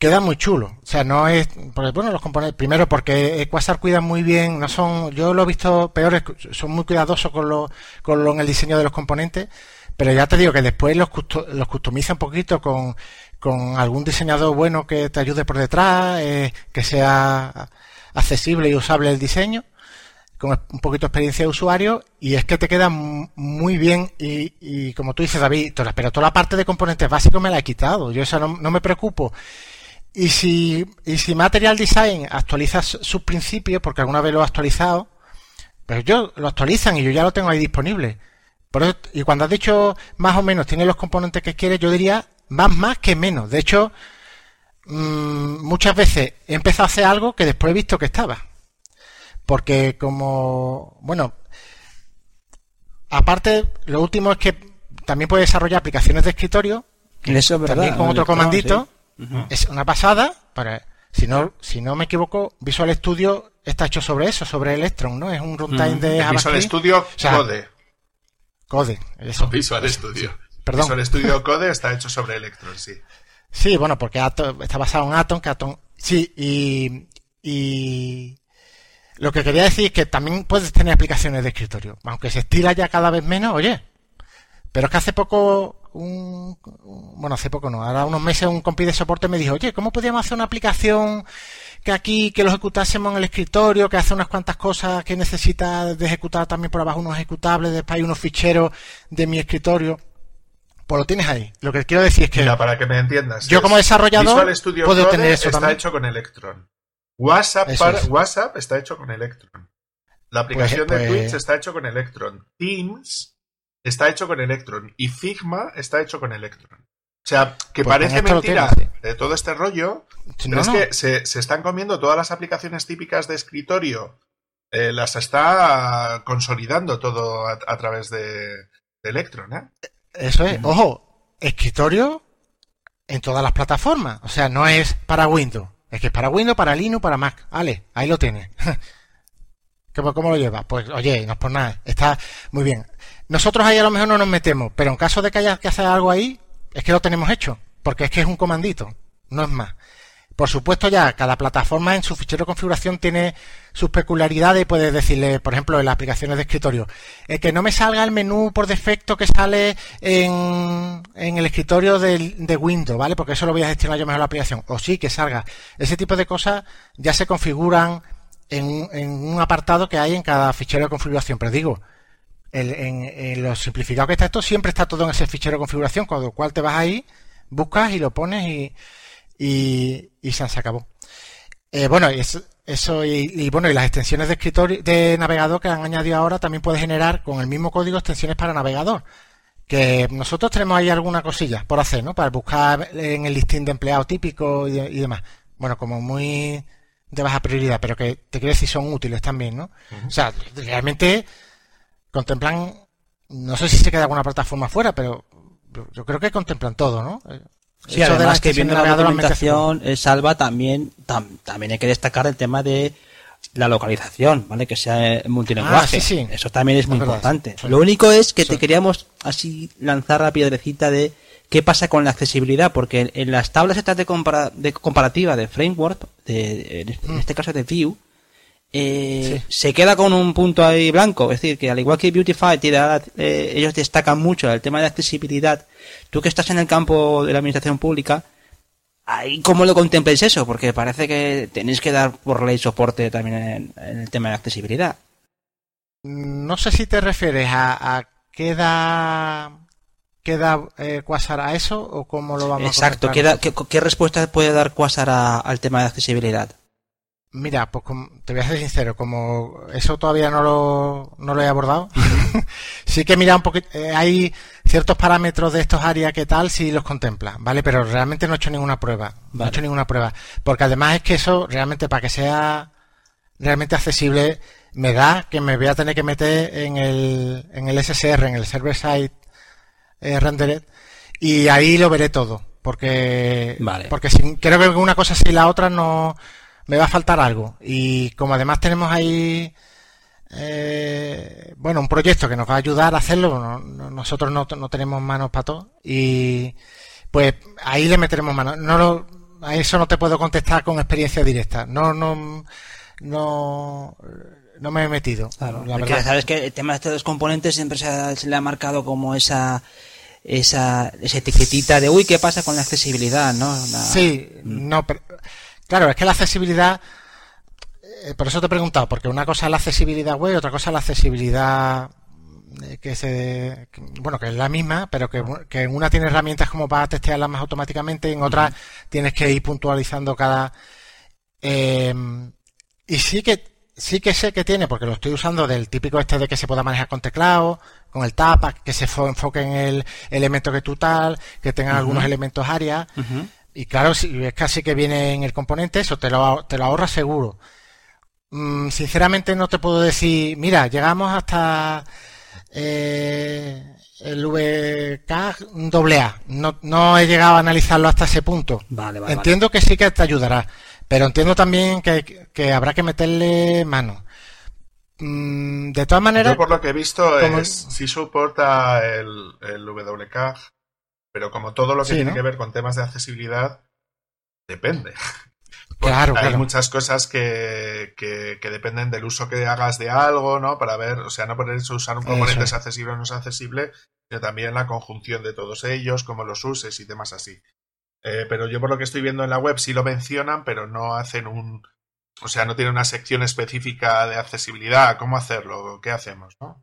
queda muy chulo. O sea, no es, porque, bueno, los componentes, primero porque Quasar cuida muy bien, no son, yo lo he visto peores, son muy cuidadosos con lo, con lo en el diseño de los componentes, pero ya te digo que después los, los customiza un poquito con, con algún diseñador bueno que te ayude por detrás, eh, que sea accesible y usable el diseño, con un poquito de experiencia de usuario, y es que te queda muy bien. Y, como tú dices, David, pero toda la parte de componentes básicos me la he quitado. Yo eso no, me preocupo. Y si, y si Material Design actualiza sus principios, porque alguna vez lo he actualizado, pero yo lo actualizan y yo ya lo tengo ahí disponible. y cuando has dicho más o menos tiene los componentes que quieres, yo diría más más que menos. De hecho, Mm, muchas veces he empezado a hacer algo que después he visto que estaba. Porque como, bueno, aparte, lo último es que también puede desarrollar aplicaciones de escritorio. Eso es también con otro comandito. Es una pasada. Para, si no, si no me equivoco, Visual Studio está hecho sobre eso, sobre Electron, ¿no? Es un runtime de Visual Studio Code. Code, eso. Visual Studio. Perdón. Visual Studio Code está hecho sobre Electron, sí. Sí, bueno, porque está basado en Atom, que Atom... Sí, y, y lo que quería decir es que también puedes tener aplicaciones de escritorio, aunque se estila ya cada vez menos, oye. Pero es que hace poco, un, bueno, hace poco no, ahora unos meses un compi de soporte me dijo, oye, ¿cómo podríamos hacer una aplicación que aquí, que lo ejecutásemos en el escritorio, que hace unas cuantas cosas que necesita de ejecutar también por abajo unos ejecutables, después hay unos ficheros de mi escritorio? Pues lo tienes ahí. Lo que quiero decir es que. Mira, para que me entiendas. Yo, como desarrollador, puedo tener eso está hecho con Electron. WhatsApp, WhatsApp está hecho con Electron. La pues, aplicación de pues- Twitch está hecho con Electron. Teams está hecho con Electron. Y Figma está hecho con Electron. O sea, que pues parece mentira de todo este rollo, pero es que se, se, están comiendo todas las aplicaciones típicas de escritorio eh, las está consolidando todo a, a través de, de, Electron. ¿eh? Eso es. Ojo, escritorio en todas las plataformas. O sea, no es para Windows. Es que es para Windows, para Linux, para Mac. Vale, ahí lo tienes. ¿Cómo, ¿Cómo, lo lleva? Pues oye, no es por nada. Está muy bien. Nosotros ahí a lo mejor no nos metemos, pero en caso de que haya que hacer algo ahí, es que lo tenemos hecho. Porque es que es un comandito, no es más. Por supuesto ya, cada plataforma en su fichero de configuración tiene sus peculiaridades y puedes decirle, por ejemplo, en las aplicaciones de escritorio, el que no me salga el menú por defecto que sale en, en el escritorio de, de, Windows, ¿vale? Porque eso lo voy a gestionar yo mejor la aplicación. O sí, que salga. Ese tipo de cosas ya se configuran en, en un apartado que hay en cada fichero de configuración. Pero digo, el, en, en lo simplificado que está esto, siempre está todo en ese fichero de configuración, con lo cual te vas ahí, buscas y lo pones y y, y se, se, acabó. Eh, bueno, eso, eso y, y, bueno, y las extensiones de escritorio, de navegador que han añadido ahora también puede generar con el mismo código extensiones para navegador. Que nosotros tenemos ahí alguna cosilla por hacer, ¿no? Para buscar en el listín de empleado típico y, y demás. Bueno, como muy de baja prioridad, pero que te quiero decir son útiles también, ¿no? Uh -huh. O sea, realmente contemplan, no sé si se queda alguna plataforma fuera, pero yo, creo que contemplan todo, ¿no? Sí, Eso además que viendo la documentación, eh, Salva, también, tam, también hay que destacar el tema de la localización, ¿vale? Que sea multilenguaje. Ah, sí, sí. Eso también es muy es importante. Sí. Lo único es que te queríamos así lanzar la piedrecita de qué pasa con la accesibilidad, porque en, en las tablas estas de, compara de comparativa de framework, de, en este caso de Vue, eh, sí. se queda con un punto ahí blanco. Es decir, que al igual que Beautify, eh, ellos destacan mucho el tema de accesibilidad. Tú que estás en el campo de la administración pública, ahí ¿cómo lo contempláis eso? Porque parece que tenéis que dar por ley soporte también en, en el tema de accesibilidad. No sé si te refieres a, a qué da queda eh, Quasar a eso o cómo lo vamos Exacto, a ¿qué, da, qué, ¿qué, respuesta puede dar Quasar a, al tema de accesibilidad? Mira, pues te voy a ser sincero, como eso todavía no lo, no lo he abordado, sí que mira un poquito, eh, hay ciertos parámetros de estos áreas que tal, sí los contempla, ¿vale? Pero realmente no he hecho ninguna prueba, vale. no he hecho ninguna prueba, porque además es que eso realmente para que sea realmente accesible, me da que me voy a tener que meter en el, en el SSR, en el Server Side eh, Rendered, y ahí lo veré todo, porque, vale. porque si, creo que una cosa sí y la otra no, me va a faltar algo. Y como además tenemos ahí, eh, bueno, un proyecto que nos va a ayudar a hacerlo, no, no, nosotros no, no, tenemos manos para todo, y pues ahí le meteremos manos. No lo, a eso no te puedo contestar con experiencia directa. No, no, no, no me he metido. Claro, la verdad. sabes que el tema de estos componentes siempre se, ha, se le ha marcado como esa, esa, esa etiquetita de uy, ¿qué pasa con la accesibilidad? ¿no? La... Sí, no, pero, Claro, es que la accesibilidad, eh, por eso te he preguntado, porque una cosa es la accesibilidad web, otra cosa es la accesibilidad eh, que se, que, bueno, que es la misma, pero que, que, en una tiene herramientas como para testearlas más automáticamente, y en otra uh -huh. tienes que ir puntualizando cada, eh, y sí que, sí que sé que tiene, porque lo estoy usando del típico este de que se pueda manejar con teclado, con el tap, que se enfoque en el elemento que tú tal, que tenga uh -huh. algunos elementos. Uh -huh. Y claro, si es casi que viene en el componente, eso te lo, te lo ahorra seguro. Mm, sinceramente no te puedo decir, mira, llegamos hasta eh, el VK AA. No, no he llegado a analizarlo hasta ese punto. Vale, vale, entiendo vale. que sí que te ayudará, pero entiendo también que, que habrá que meterle mano. Mm, de todas maneras... Yo por lo que he visto, es, sí soporta el, el WK pero como todo lo que sí, tiene ¿no? que ver con temas de accesibilidad, depende. Claro, hay claro. muchas cosas que, que, que, dependen del uso que hagas de algo, ¿no? Para ver, o sea, no por eso usar un componente es accesible o no es accesible, sino también la conjunción de todos ellos, cómo los uses y temas así. Eh, pero yo por lo que estoy viendo en la web sí lo mencionan, pero no hacen un... O sea, no tiene una sección específica de accesibilidad. ¿Cómo hacerlo? ¿Qué hacemos? ¿no?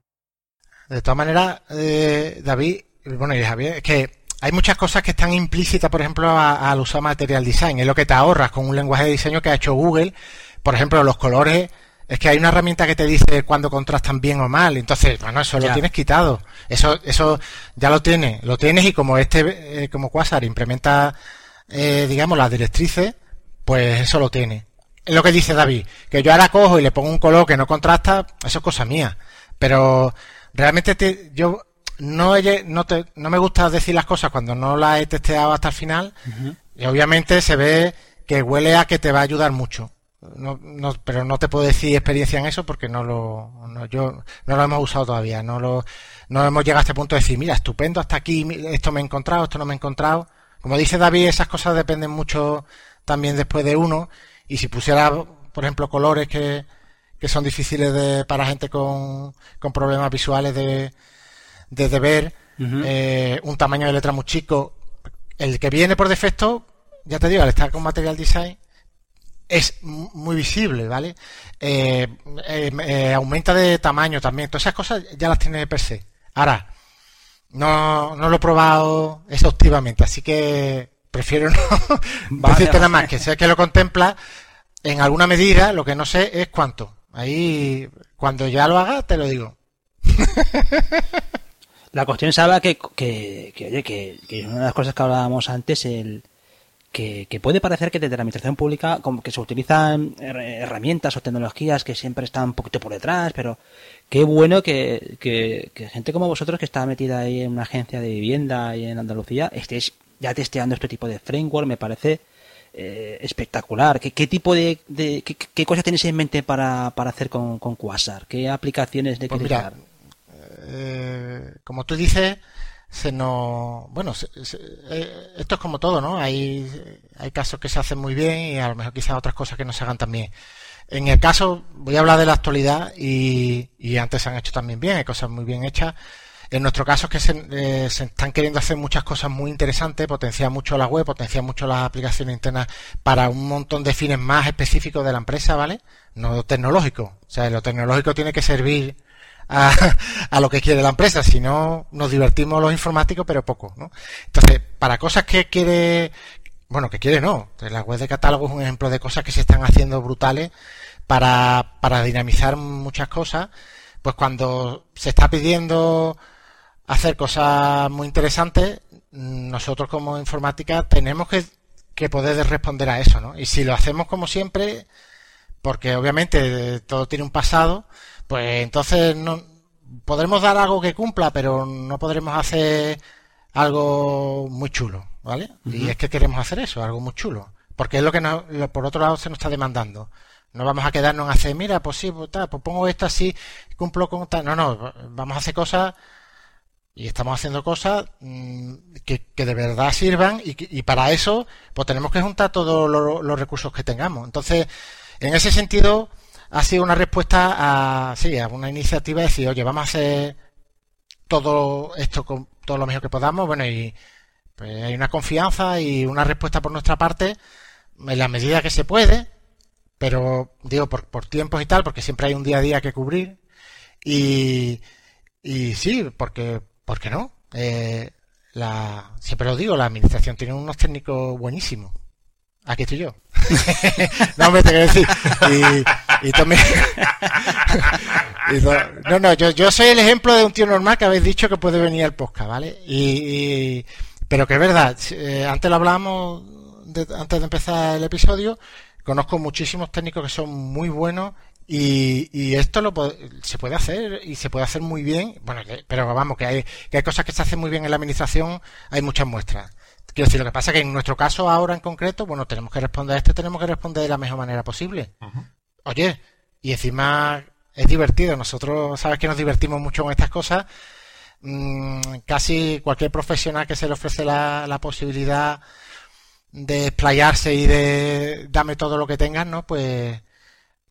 De todas maneras, eh, David, bueno, y Javier, es que hay muchas cosas que están implícitas, por ejemplo, al usar Material Design. Es lo que te ahorras con un lenguaje de diseño que ha hecho Google. Por ejemplo, los colores. Es que hay una herramienta que te dice cuando contrastan bien o mal. Entonces, bueno, eso ya. lo tienes quitado. Eso, eso ya lo tienes. Lo tienes y como este, eh, como Quasar implementa, eh, digamos, las directrices, pues eso lo tiene. es lo que dice David, que yo ahora cojo y le pongo un color que no contrasta, eso es cosa mía. Pero realmente yo no, no, te, no me gusta decir las cosas cuando no las he testeado hasta el final. Y obviamente se ve que huele a que te va a ayudar mucho. No, no, pero no te puedo decir experiencia en eso porque no lo, no, yo, no lo hemos usado todavía. No lo, no hemos llegado a este punto de decir, mira, estupendo, hasta aquí, esto me he encontrado, esto no me he encontrado. Como dice David, esas cosas dependen mucho también después de uno. Y si pusiera, por ejemplo, colores que, que son difíciles de, para gente con, con problemas visuales de, de, ver, eh, un tamaño de letra muy chico, el que viene por defecto, ya te digo, al estar con Material Design, es muy visible, ¿vale? Eh, eh, aumenta de tamaño también. Todas esas cosas ya las tiene per se. Ahora, no, no lo he probado exhaustivamente, así que prefiero no decirte nada más que sé que lo contempla en alguna medida, lo que no sé es cuánto. Ahí, cuando ya lo haga, te lo digo. La cuestión es que, que, que, oye, que, que una de las cosas que hablábamos antes, el que, puede parecer que desde la administración pública como que se utilizan herramientas o tecnologías que siempre están un poquito por detrás, pero qué bueno que, que, gente como vosotros que está metida ahí en una agencia de vivienda y en Andalucía estéis ya testeando este tipo de framework, me parece eh, espectacular. ¿Qué, qué tipo de, de qué, cosas tenéis en mente para, para hacer con, con Quasar? ¿Qué aplicaciones de pues eh, como tú dices, se nos, bueno, eh, esto es como todo, ¿no? Hay, casos que se hacen muy bien y a lo mejor quizás otras cosas que no se hagan tan bien. En el caso, voy a hablar de la actualidad y, antes se han hecho también bien, hay cosas muy bien hechas. En nuestro caso es que se, eh, se, están queriendo hacer muchas cosas muy interesantes, potenciar mucho la web, potenciar mucho las aplicaciones internas para un montón de fines más específicos de la empresa, ¿vale? No tecnológico. O sea, lo tecnológico tiene que servir a, lo que quiere la empresa, si no nos divertimos los informáticos, pero poco, ¿no? Entonces, para cosas que quiere, bueno, que quiere no, la web de catálogo es un ejemplo de cosas que se están haciendo brutales para, para dinamizar muchas cosas, pues cuando se está pidiendo hacer cosas muy interesantes, nosotros como informática tenemos que, que poder responder a eso, ¿no? Y si lo hacemos como siempre, porque obviamente todo tiene un pasado, pues entonces no podremos dar algo que cumpla, pero no podremos hacer algo muy chulo, ¿vale? Y es que queremos hacer eso, algo muy chulo, porque es lo que por otro lado se nos está demandando. No vamos a quedarnos en hacer, mira, pues sí, pues, pues pongo esto así, cumplo con tal. No, no, vamos a hacer cosas y estamos haciendo cosas mm, que, de verdad sirvan y, para eso pues tenemos que juntar todos los, recursos que tengamos. Entonces, en ese sentido ha sido una respuesta a, sí, a una iniciativa de decir, oye, vamos a hacer todo esto con todo lo mejor que podamos. Bueno, y pues hay una confianza y una respuesta por nuestra parte en la medida que se puede, pero digo por, por tiempos y tal, porque siempre hay un día a día que cubrir. Y, y sí, porque ¿Por qué no? Eh, la, siempre lo digo, la administración tiene unos técnicos buenísimos. Aquí estoy yo. no, me tengo que decir. Y, y también... no, no, yo, yo soy el ejemplo de un tío normal que habéis dicho que puede venir al podcast, ¿vale? Y, pero que es verdad, eh, antes lo hablábamos, antes de empezar el episodio, conozco muchísimos técnicos que son muy buenos y, y esto lo se puede hacer y se puede hacer muy bien. Bueno, pero vamos, que hay, que hay cosas que se hacen muy bien en la administración, hay muchas muestras. Quiero decir, lo que pasa es que en nuestro caso ahora en concreto, bueno, tenemos que responder a esto, tenemos que responder de la mejor manera posible. Oye, y encima es divertido. Nosotros, sabes que nos divertimos mucho con estas cosas. Mm, casi cualquier profesional que se le ofrece la, la posibilidad de explayarse y de dame todo lo que tengas, ¿no? Pues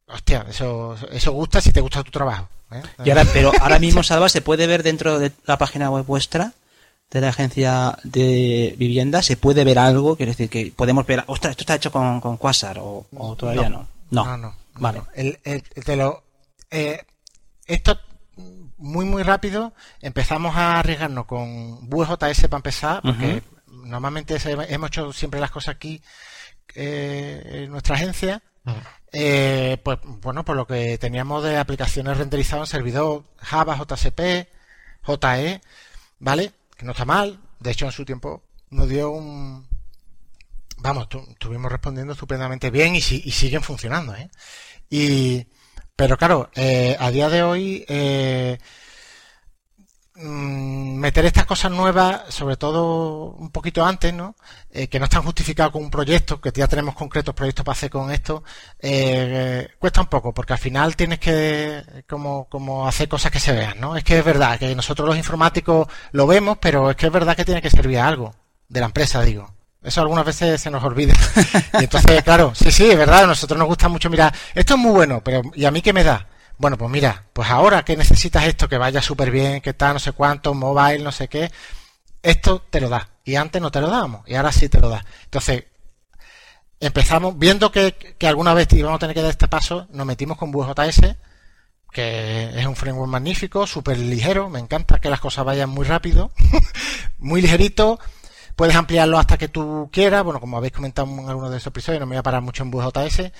Hostia, eso, eso gusta si te gusta tu trabajo. ¿eh? Y ahora, pero ahora mismo, Salva, se puede ver dentro de la página web vuestra, de la agencia de vivienda, se puede ver algo, quiere decir que podemos ver, ostras, esto está hecho con, con Quasar, o, todavía no. No, no. Vale. El, lo, eh, esto, muy, muy rápido, empezamos a arriesgarnos con Vue.js para empezar, porque normalmente hemos hecho siempre las cosas aquí eh, en nuestra agencia. Eh, pues bueno, por lo que teníamos de aplicaciones renderizadas en servidor Java, JCP, JE, ¿vale? Que no está mal. De hecho, en su tiempo nos dio un, vamos, estuvimos respondiendo estupendamente bien y, y siguen funcionando, ¿eh? Y, pero claro, eh, a día de hoy, eh, mm, meter estas cosas nuevas, sobre todo un poquito antes, ¿no? Eh, que no están justificados con un proyecto, que ya tenemos concretos proyectos para hacer con esto, cuesta un poco, porque al final tienes que como hacer cosas que se vean, ¿no? Es que es verdad que nosotros los informáticos lo vemos, pero es que es verdad que tiene que servir a algo, de la empresa, digo. Eso algunas veces se nos olvida. Entonces, claro, sí, sí, es verdad, a nosotros nos gusta mucho mirar, esto es muy bueno, pero ¿y a mí qué me da? Bueno, pues mira, pues ahora que necesitas esto, que vaya súper bien, que está no sé cuánto, mobile, no sé qué, esto te lo da. Y antes no te lo dábamos, y ahora sí te lo da. Entonces, empezamos, viendo que, que alguna vez íbamos a tener que dar este paso, nos metimos con Vue.js, que es un framework magnífico, súper ligero, me encanta que las cosas vayan muy rápido, muy ligerito, Puedes ampliarlo hasta que tú quieras. Bueno, como habéis comentado en algunos de esos episodios, no me voy a parar mucho en Vue.js.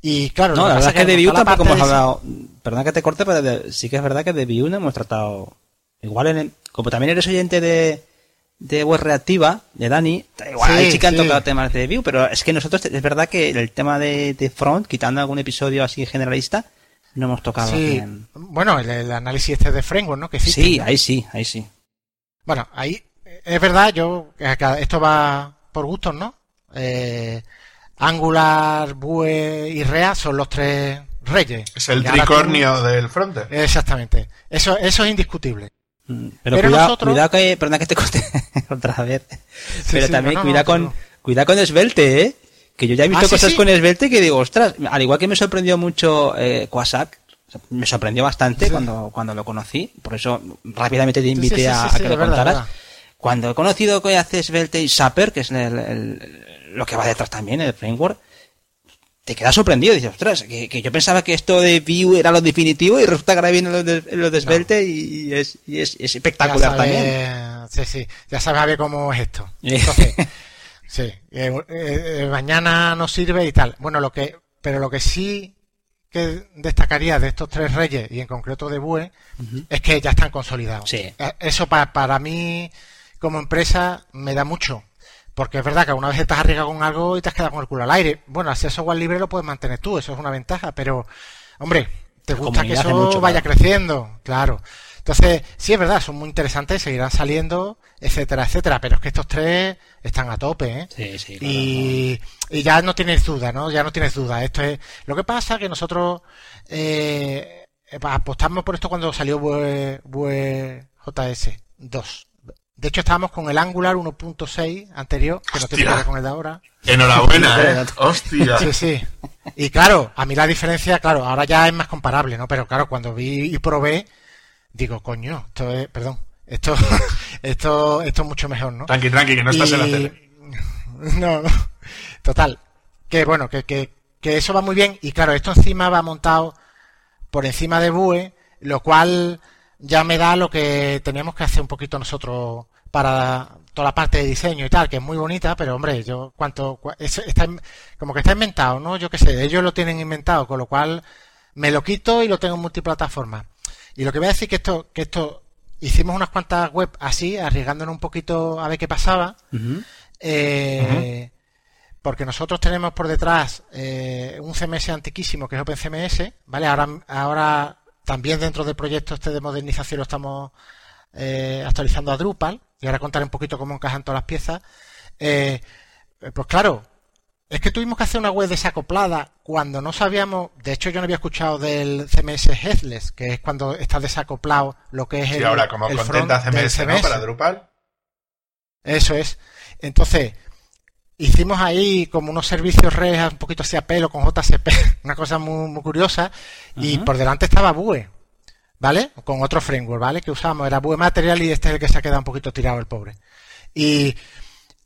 Y claro, no, la verdad es que, de Vue tampoco hemos hablado. Perdona que te corte, pero sí que es verdad que de Vue no hemos tratado. Igual, en como también eres oyente de, de web reactiva, de Dani, igual sí, sí que han tocado temas de Vue, pero es que nosotros, es verdad que el tema de, de front, quitando algún episodio así generalista, no hemos tocado sí. Bueno, el, el, análisis este de framework, ¿no? Que existe, sí, ¿no? ahí sí, ahí sí. Bueno, ahí es verdad, yo esto va por gustos, ¿no? Eh, Angular, Vue y React son los tres reyes. Es el tricornio tú... del frontend. Exactamente. Eso, eso es indiscutible. Mm, pero, pero cuidado, nosotros... cuidado que, perdona que te corte otra vez. Sí, pero sí, también no, cuidado no, con, no. cuidado con Svelte, eh. Que yo ya he visto ah, cosas con Svelte que digo, ostras, al igual que me sorprendió mucho eh, Quasac, me sorprendió bastante cuando, cuando lo conocí, por eso rápidamente te invité a, a, que lo contaras. Verdad. Cuando he conocido que hace Svelte y Sapper, que es el, el, lo que va detrás también, el framework, te quedas sorprendido. Dices, ostras, que, que, yo pensaba que esto de Vue era lo definitivo y resulta que ahora viene lo de, lo de Svelte no. y, es, y es, es, espectacular sabe, también. Sí, sí, ya sabes a ver cómo es esto. Entonces, sí, eh, eh, mañana nos sirve y tal. Bueno, lo que, pero lo que sí que destacaría de estos tres reyes y en concreto de uh -huh. es que ya están consolidados. Sí. Eh, eso para, para mí como empresa me da mucho. Porque es verdad que alguna vez estás arriesgado con algo y te has quedado con el culo al aire. Bueno, así software libre lo puedes mantener tú, eso es una ventaja, pero, hombre, te gusta que eso vaya claro. creciendo, claro. Entonces, sí es verdad, son muy interesantes, seguirán saliendo, etcétera, etcétera, pero es que estos tres están a tope, ¿eh? Sí, sí, claro, y, y, ya no tienes duda, ¿no? Ya no tienes duda. Esto es, lo que pasa que nosotros, eh, apostamos por esto cuando salió Vue, Vue JS 2. De hecho, estábamos con el Angular 1.6 anterior, que Hostia. no tiene que ver con el de ahora. Enhorabuena, ¿eh? Hostia. Sí, sí. Y claro, a mí la diferencia, claro, ahora ya es más comparable, ¿no? Pero claro, cuando vi y probé, digo, coño, esto es, perdón, esto, esto, esto es mucho mejor, ¿no? Tranqui, tranqui, que no estás y... en la tele. No, no. Total. Que bueno, que, que, que eso va muy bien. Y claro, esto encima va montado por encima de Vue, lo cual ya me da lo que teníamos que hacer un poquito nosotros para toda la parte de diseño y tal, que es muy bonita, pero hombre, yo cuanto está como que está inventado, ¿no? Yo qué sé, ellos lo tienen inventado, con lo cual me lo quito y lo tengo en multiplataforma. Y lo que voy a decir que esto que esto hicimos unas cuantas web así, arriesgándonos un poquito a ver qué pasaba. Uh -huh. eh, uh -huh. Porque nosotros tenemos por detrás eh, un CMS antiquísimo que es OpenCMS, ¿vale? Ahora, ahora también dentro del proyecto este de modernización lo estamos eh, actualizando a Drupal y ahora contaré un poquito cómo encajan todas las piezas. Eh, pues claro, es que tuvimos que hacer una web desacoplada cuando no sabíamos, de hecho yo no había escuchado del CMS Headless, que es cuando está desacoplado lo que es sí, el, ahora como el contenta CMS, CMS. ¿no? para Drupal. Eso es. Entonces, hicimos ahí como unos servicios redes un poquito así a pelo con JCP, una cosa muy, muy curiosa, uh -huh. y por delante estaba Vue, ¿vale? Con otro framework, ¿vale? Que usamos, era Vue Material y este es el que se ha quedado un poquito tirado el pobre. Y,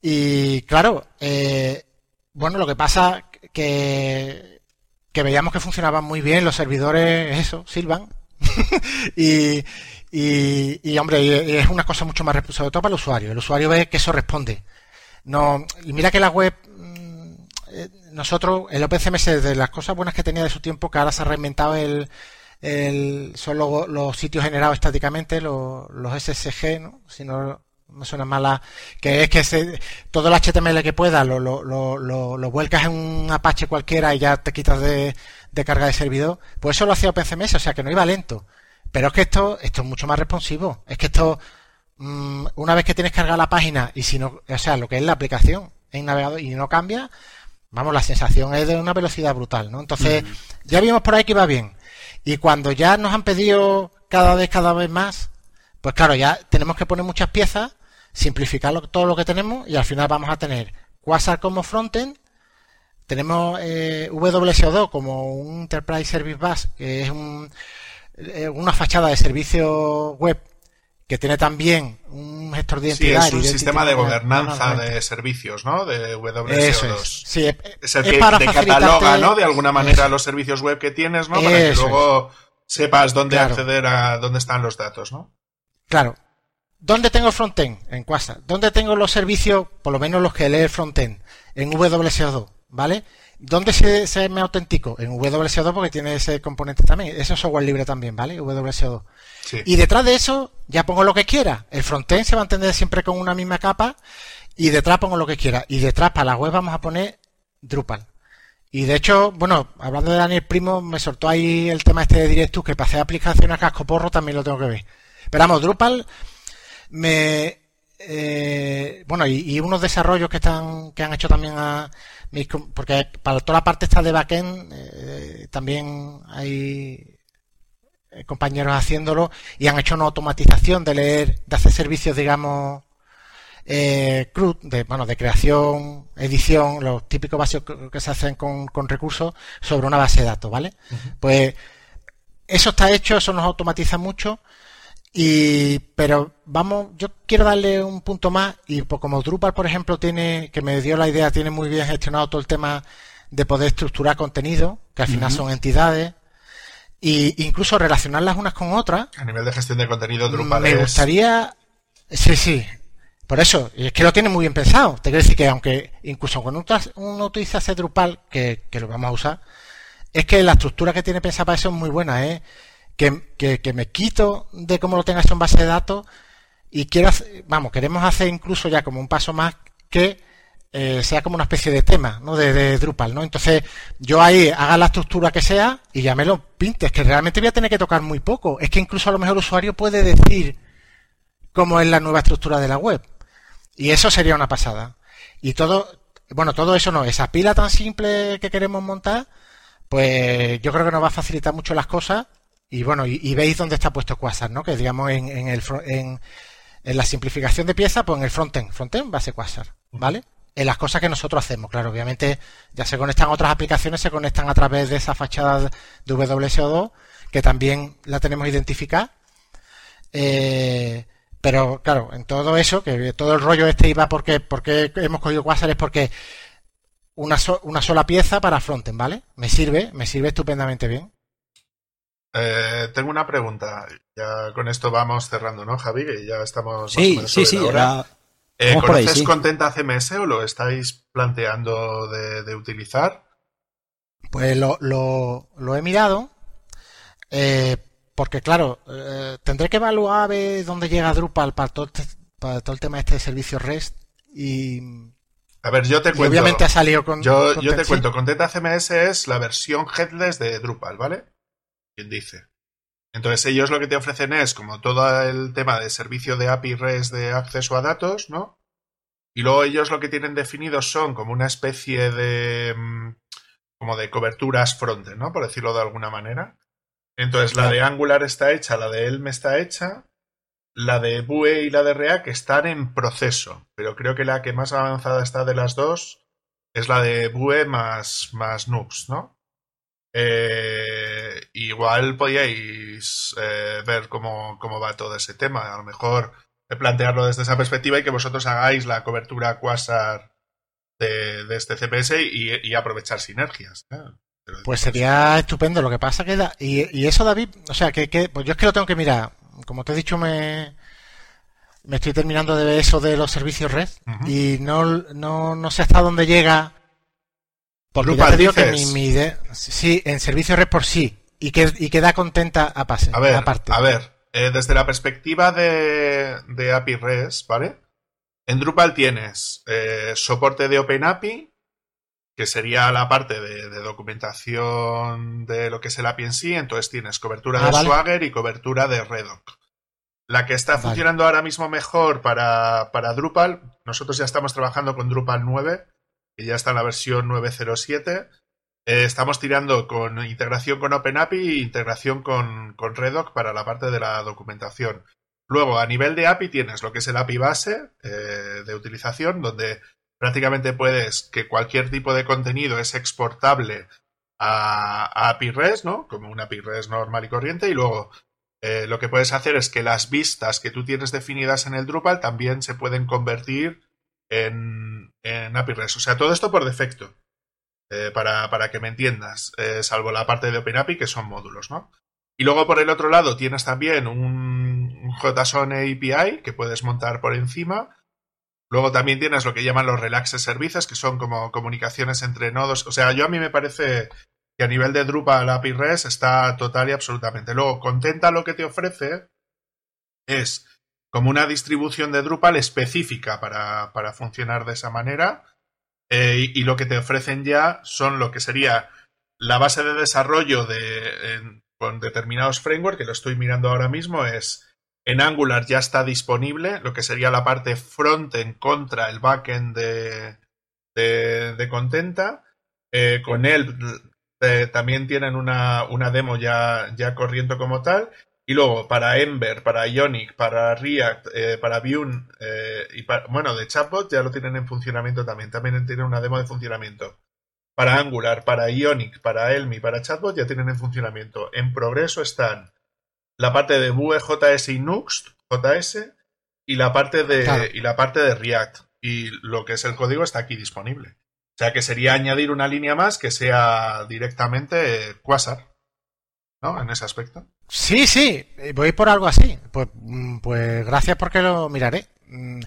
y claro, eh, bueno, lo que pasa que, que veíamos que funcionaban muy bien los servidores, eso, Silvan, y, y, y, hombre, y es una cosa mucho más, sobre todo para el usuario. El usuario ve que eso responde. No, mira que la web, mm, eh, nosotros, el OpenCMS, de las cosas buenas que tenía de su tiempo, que ahora se ha reinventado el, el son los, los, sitios generados estáticamente, los, los SSG, ¿no? Si no me suena mala, que es que se, todo el HTML que pueda lo, lo, lo, lo, vuelcas en un Apache cualquiera y ya te quitas de, de carga de servidor, pues eso lo hacía OpenCMS, o sea que no iba lento. Pero es que esto, esto es mucho más responsivo. Es que esto, mm, una vez que tienes cargada la página y si no, o sea, lo que es la aplicación en navegador y no cambia, vamos, la sensación es de una velocidad brutal, ¿no? Entonces, ya vimos por ahí que iba bien. Y cuando ya nos han pedido cada vez, cada vez más, pues claro, ya tenemos que poner muchas piezas simplificar todo lo que tenemos y al final vamos a tener Quasar como frontend, tenemos eh, WSO2 como un Enterprise Service Bus, que es eh, una fachada de servicio web que tiene también un gestor de identidad. Sí, es un sistema de gobernanza de servicios, ¿no? De WSO2. es. Sí, es, el que te cataloga, ¿no? De alguna manera los servicios web que tienes, ¿no? Para que luego sepas dónde acceder a dónde están los datos, ¿no? Claro. ¿Dónde tengo el frontend? En Quasar. ¿Dónde tengo los servicios, por lo menos los que lee el frontend? En WSO2, ¿vale? ¿Dónde se, me autentico? En WSO2 porque tiene ese componente también. Eso es software libre también, ¿vale? WSO2. Y detrás de eso ya pongo lo que quiera. El frontend se va a entender siempre con una misma capa y detrás pongo lo que quiera. Y detrás para la web vamos a poner Drupal. Y de hecho, bueno, hablando de Daniel Primo, me soltó ahí el tema este de Directus que para hacer aplicaciones a casco porro también lo tengo que ver. Pero vamos, Drupal me eh, bueno y, unos desarrollos que están que han hecho también a porque para toda la parte esta de backend eh, también hay eh, compañeros haciéndolo y han hecho una automatización de leer de hacer servicios digamos eh, CRUD, de, bueno, de creación, edición, los típicos básicos que se hacen con, recursos sobre una base de datos, ¿vale? Pues eso está hecho, eso nos automatiza mucho y, pero vamos, yo quiero darle un punto más y pues como Drupal, por ejemplo, tiene, que me dio la idea, tiene muy bien gestionado todo el tema de poder estructurar contenido, que al final son entidades, e incluso relacionarlas unas con otras. A nivel de gestión de contenido, Drupal Me gustaría, sí, sí, por eso, es que lo tiene muy bien pensado. Te quiero decir que aunque incluso cuando uno utiliza ese Drupal, que, que lo vamos a usar, es que la estructura que tiene pensada para eso es muy buena, ¿eh? Que, me quito de cómo lo tengas en base de datos y quiero, vamos, queremos hacer incluso ya como un paso más que eh, sea como una especie de tema, ¿no? De, Drupal, ¿no? Entonces, yo ahí haga la estructura que sea y ya me lo pintes, que realmente voy a tener que tocar muy poco. Es que incluso a lo mejor el usuario puede decir cómo es la nueva estructura de la web. Y eso sería una pasada. Y todo, bueno, todo eso no, esa pila tan simple que queremos montar, pues yo creo que nos va a facilitar mucho las cosas y bueno, y, veis dónde está puesto Quasar, ¿no? Que digamos en, en el en, en, la simplificación de pieza, pues en el frontend, frontend base Quasar, ¿vale? En las cosas que nosotros hacemos, claro, obviamente ya se conectan otras aplicaciones, se conectan a través de esa fachada de WSO2, que también la tenemos identificada. Eh, pero claro, en todo eso, que todo el rollo este iba porque, porque hemos cogido Quasar es porque una, una sola pieza para frontend, ¿vale? Me sirve, me sirve estupendamente bien. Eh, tengo una pregunta. Ya con esto vamos cerrando, ¿no, Javi? Que ya estamos. Sí, sí, sí. Eh, ¿Conoces Contenta CMS o lo estáis planteando de, utilizar? Pues lo, lo, he mirado. Eh, porque, claro, eh, tendré que evaluar dónde llega Drupal para todo, este, para todo el tema este de servicios REST. Y. A ver, yo te cuento. Obviamente ha salido con. Yo, yo te cuento. Contenta CMS es la versión headless de Drupal, ¿vale? Quien dice. Entonces ellos lo que te ofrecen es como todo el tema de servicio de API REST de acceso a datos, ¿no? Y luego ellos lo que tienen definidos son como una especie de mm, como de coberturas frontend, ¿no? Por decirlo de alguna manera. Entonces la de Angular está hecha, la de Elm está hecha, la de Vue y la de React están en proceso, pero creo que la que más avanzada está de las dos es la de Vue más, más Nux, ¿no? Eh, igual podíais eh, ver cómo, cómo, va todo ese tema. A lo mejor plantearlo desde esa perspectiva y que vosotros hagáis la cobertura Quasar de, este CPS y, aprovechar sinergias. ¿eh? Pues sería estupendo. Lo que pasa que y, eso David, o sea que, pues yo es que lo tengo que mirar. Como te he dicho me me estoy terminando de ver eso de los servicios red y no, no, no sé hasta dónde llega porque ya te digo que mi, idea, sí, en servicio red por sí, y que, y queda contenta a pase, a ver, aparte. A ver, eh, desde la perspectiva de, de API REST, ¿vale? En Drupal tienes eh, soporte de OpenAPI, que sería la parte de, de, documentación de lo que es el API en sí. Entonces tienes cobertura Ah, de vale. Swagger y cobertura de Redoc. La que está Vale. funcionando ahora mismo mejor para, para Drupal, nosotros ya estamos trabajando con Drupal 9, que ya está en la versión 907. Eh, estamos tirando con integración con OpenAPI e integración con, Redoc para la parte de la documentación. Luego, a nivel de API tienes lo que es el API base eh, de utilización, donde prácticamente puedes que cualquier tipo de contenido es exportable a, a API REST, ¿no? Como una API REST normal y corriente. Y luego eh, lo que puedes hacer es que las vistas que tú tienes definidas en el Drupal también se pueden convertir en, en API REST. O sea, todo esto por defecto. Eh, para, para que me entiendas, eh, salvo la parte de OpenAPI que son módulos, ¿no? Y luego por el otro lado tienes también un, JSON API que puedes montar por encima. Luego también tienes lo que llaman los relaxes services, que son como comunicaciones entre nodos. O sea, yo a mí me parece que a nivel de Drupal API REST está total y absolutamente. Luego, Contenta lo que te ofrece es como una distribución de Drupal específica para, para funcionar de esa manera. Eh, y, lo que te ofrecen ya son lo que sería la base de desarrollo de, con determinados frameworks, que lo estoy mirando ahora mismo, es en Angular ya está disponible lo que sería la parte frontend contra el backend de, de, de Contenta. Eh, con él eh, también tienen una, una demo ya, ya corriendo como tal. Y luego para Ember, para Ionic, para React, eh, para Vue eh, y para, bueno, de Chatbot ya lo tienen en funcionamiento también. También tienen una demo de funcionamiento. Para Angular, para Ionic, para Elmi, para Chatbot ya tienen en funcionamiento. En progreso están la parte de Vue.js y Nuxt, JS, y la parte de, Claro. y la parte de React. Y lo que es el código está aquí disponible. O sea que sería añadir una línea más que sea directamente Quasar. ¿No? En ese aspecto. Sí, sí, eh, voy por algo así. Pues, mm, pues gracias porque lo miraré. Mm,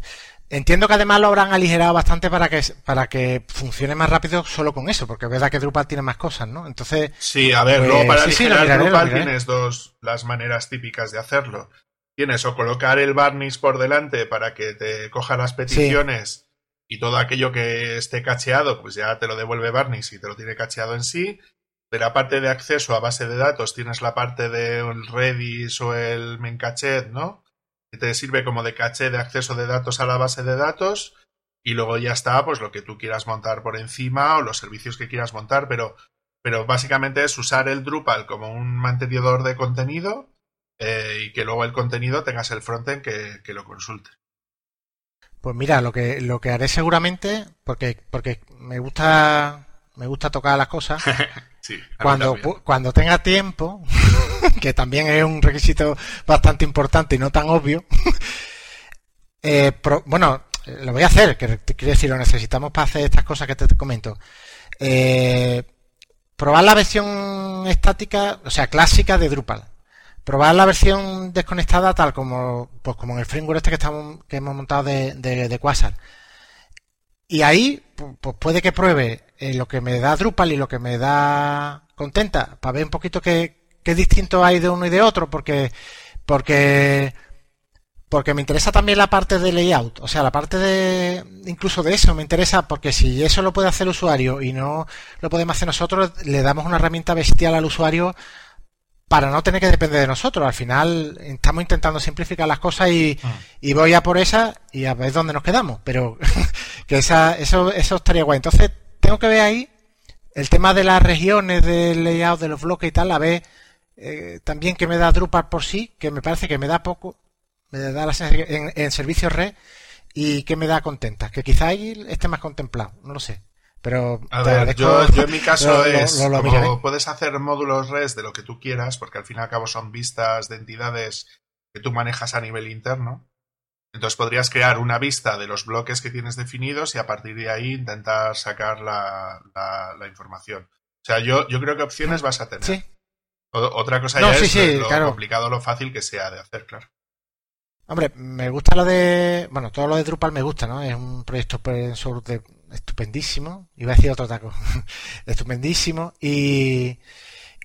Entiendo que además lo habrán aligerado bastante para que para que funcione más rápido solo con eso, porque es verdad que Drupal tiene más cosas, ¿no? Entonces, Sí, a ver, Pues, luego para sí, aligerar miraré, Drupal tienes dos las maneras típicas de hacerlo. Tienes o colocar el varnish por delante para que te coja las peticiones y todo aquello que esté cacheado, pues ya te lo devuelve varnish y te lo tiene cacheado en sí. De la parte de acceso a base de datos tienes la parte del Redis o el Memcached, ¿no? Que te sirve como de caché de acceso de datos a la base de datos y luego ya está, pues lo que tú quieras montar por encima o los servicios que quieras montar, pero pero básicamente es usar el Drupal como un mantenedor de contenido eh, y que luego el contenido tengas el frontend que, que lo consulte. pues mira, lo que lo que haré seguramente, porque porque me gusta me gusta tocar las cosas, Sí, cuando cuando tenga tiempo, que también es un requisito bastante importante y no tan obvio. eh, pro- bueno, lo voy a hacer, que quiero decir, lo necesitamos para hacer estas cosas que te, te comento. Eh, probar la versión estática, o sea, clásica de Drupal. Probar la versión desconectada tal como, pues como en el framework este que estamos, que hemos montado de, de, de Quasar. Y ahí, pu- pues puede que pruebe eh, lo que me da Drupal y lo que me da Contenta, para ver un poquito qué, qué distinto hay de uno y de otro, porque, porque, porque me interesa también la parte de layout, o sea, la parte de, incluso de eso me interesa, porque si eso lo puede hacer el usuario y no lo podemos hacer nosotros, le damos una herramienta bestial al usuario para no tener que depender de nosotros. Al final estamos intentando simplificar las cosas y, y voy a por esa y a ver dónde nos quedamos. Pero que esa, eso, eso estaría guay. Entonces, tengo que ver ahí el tema de las regiones, del layout, de los bloques y tal, a ver eh, también que me da Drupal por sí, que me parece que me da poco, me da la en, en servicios red y que me da contenta, que quizá ahí esté más contemplado, no lo sé. Pero A ver, yo, yo en mi caso lo- es lo- lo como puedes hacer módulos REST de lo que tú quieras, porque al fin y al cabo son vistas de entidades que tú manejas a nivel interno. Entonces podrías crear una vista de los bloques que tienes definidos y a partir de ahí intentar sacar la, la- la información. O sea, yo, yo creo que opciones vas a tener. Sí, O- otra cosa No, ya sí, es sí, lo claro. complicado, lo fácil que sea de hacer, claro. Hombre, me gusta lo de. Bueno, todo lo de Drupal me gusta, ¿no? Es un proyecto open source de- estupendísimo. Iba a decir otro taco. estupendísimo. Y.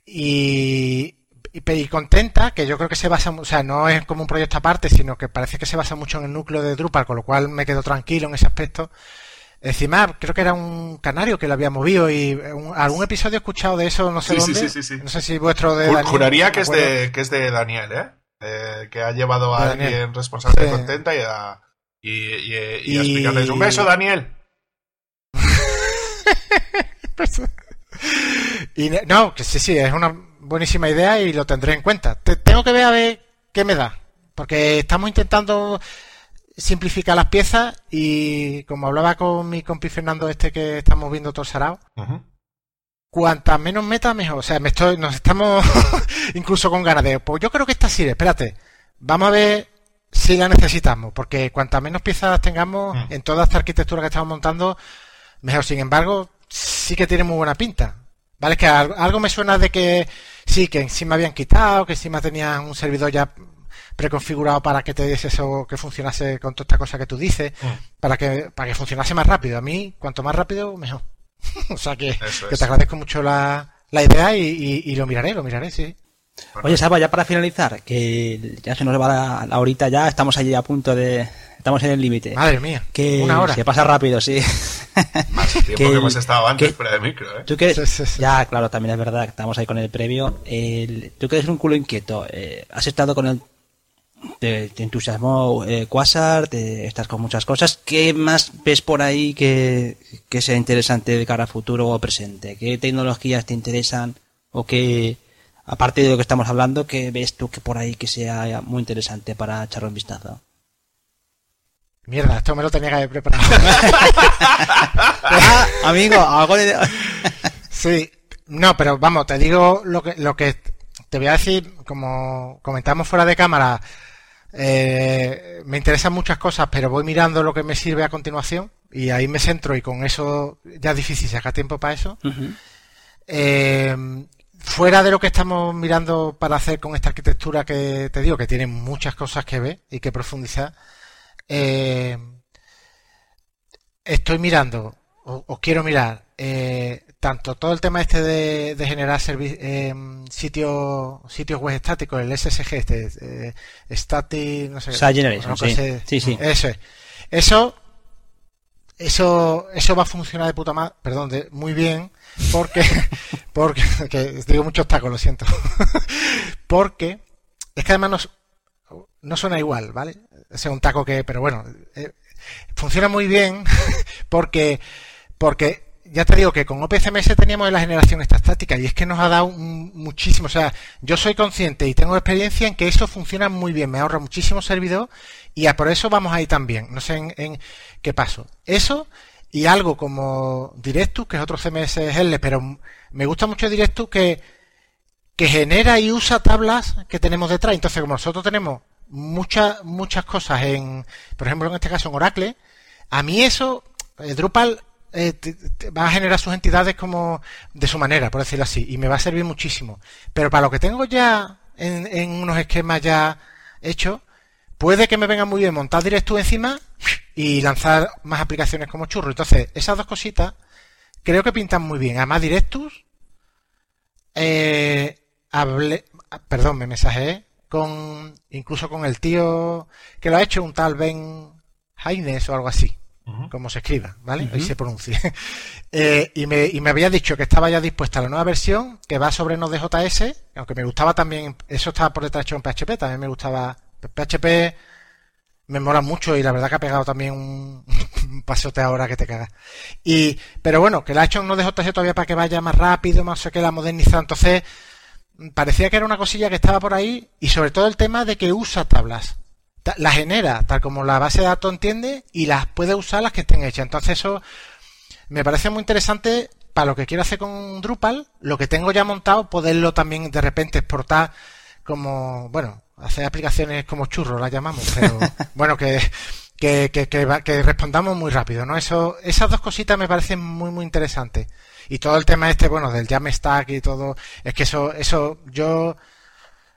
Y. y, contenta, que yo creo que se basa, o sea, no es como un proyecto aparte, sino que parece que se basa mucho en el núcleo de Drupal, con lo cual me quedo tranquilo en ese aspecto. Encima, creo que era un canario que lo había movido y algún episodio he escuchado de eso, no sé dónde. Sí, sí, no sé si vuestro de Daniel, Juraría que es de, que es de Daniel, ¿eh? eh que ha llevado a alguien responsable de contenta y a, y, y, explicarles un beso, Daniel. y no, que sí, sí, es una buenísima idea y lo tendré en cuenta. tengo que ver a ver qué me da, porque estamos intentando simplificar las piezas y como hablaba con mi compi Fernando este que estamos viendo todo sarao, cuantas menos metas mejor. O sea, me estoy, nos estamos incluso con ganas de, pues yo creo que esta sirve, espérate, vamos a ver si la necesitamos, porque cuantas menos piezas tengamos mm. en toda esta arquitectura que estamos montando, mejor. Sin embargo, sí que tiene muy buena pinta. ¿Vale? Es que algo me suena de que sí, que encima habían quitado, que encima tenían un servidor ya preconfigurado para que te diese eso, que funcionase con toda esta cosa que tú dices, mm. para que para que funcionase más rápido. A mí, cuanto más rápido, mejor. o sea que, te agradezco mucho la, la idea y, lo miraré, lo miraré, sí. Oye, Salva, ya para finalizar, que ya se nos va la, horita ya, estamos allí a punto de... Estamos en el límite. Madre mía, que una hora. Se pasa rápido, sí. Más tiempo que, hemos estado antes fuera de micro, ¿eh? ¿tú que, ya, claro, también es verdad que estamos ahí con el previo. El, tú que eres un culo inquieto, eh, has estado con el te, entusiasmó eh, Quasar, te, estás con muchas cosas. ¿Qué más ves por ahí que, sea interesante de cara a futuro o presente? ¿Qué tecnologías te interesan o qué, aparte de lo que estamos hablando, qué ves tú que por ahí que sea muy interesante para echarle un vistazo? Mierda, esto me lo tenía que haber preparado. ah, amigo, algo de... sí, no, pero vamos, te digo lo que, lo que te voy a decir, como comentamos fuera de cámara, eh, me interesan muchas cosas, pero voy mirando lo que me sirve a continuación y ahí me centro y con eso ya es difícil sacar tiempo para eso. Eh, fuera de lo que estamos mirando para hacer con esta arquitectura que te digo, que tiene muchas cosas que ver y que profundizar, eh, estoy mirando, o, quiero mirar, tanto todo el tema este de, generar em, sitios sitios web estáticos, el SSG, este, eh, static, no sé, sí. sí, Eso, eso, eso, eso va a funcionar de puta madre, perdón, de, muy bien, porque, porque, que digo mucho obstáculo, lo siento, porque es que además no, no suena igual, ¿vale? Es un taco que, pero bueno, eh, funciona muy bien porque, porque ya te digo que con OPCMS teníamos la generación esta estática y es que nos ha dado muchísimo. O sea, yo soy consciente y tengo experiencia en que eso funciona muy bien, me ahorra muchísimo servidor y a por eso vamos ahí también. No sé en, qué paso. Eso y algo como Directus, que es otro CMS L, pero me gusta mucho Directus que, que genera y usa tablas que tenemos detrás. Entonces, como nosotros tenemos muchas, muchas cosas en, por ejemplo, en este caso en Oracle, a mí eso, eh, Drupal eh, va a generar sus entidades como de su manera, por decirlo así, y me va a servir muchísimo. Pero para lo que tengo ya en, unos esquemas ya hechos, puede que me venga muy bien montar Directus encima y lanzar más aplicaciones como churro. Entonces, esas dos cositas creo que pintan muy bien. Además, Directus, eh, hablé, perdón, me mensajé con, incluso con el tío que lo ha hecho, un tal Ben Haines o algo así como se escriba, ¿vale? Ahí se pronuncia. Eh, y, me, y me había dicho que estaba ya dispuesta la nueva versión que va sobre Node.js, aunque me gustaba también, eso estaba por detrás hecho en PHP, también me gustaba. PHP me mola mucho y la verdad que ha pegado también un, pasote ahora que te cagas. Y, pero bueno, que la ha hecho en Node.js todavía para que vaya más rápido, más sé que la moderniza. Entonces, parecía que era una cosilla que estaba por ahí y sobre todo el tema de que usa tablas la genera tal como la base de datos entiende y las puede usar las que estén hechas. Entonces eso me parece muy interesante para lo que quiero hacer con Drupal, lo que tengo ya montado, poderlo también de repente exportar como, bueno, hacer aplicaciones como churros, las llamamos, pero bueno, que, que, que, que, respondamos muy rápido, ¿no? Eso, esas dos cositas me parecen muy, muy interesantes. Y todo el tema este, bueno, del Jamstack y todo, es que eso, eso, yo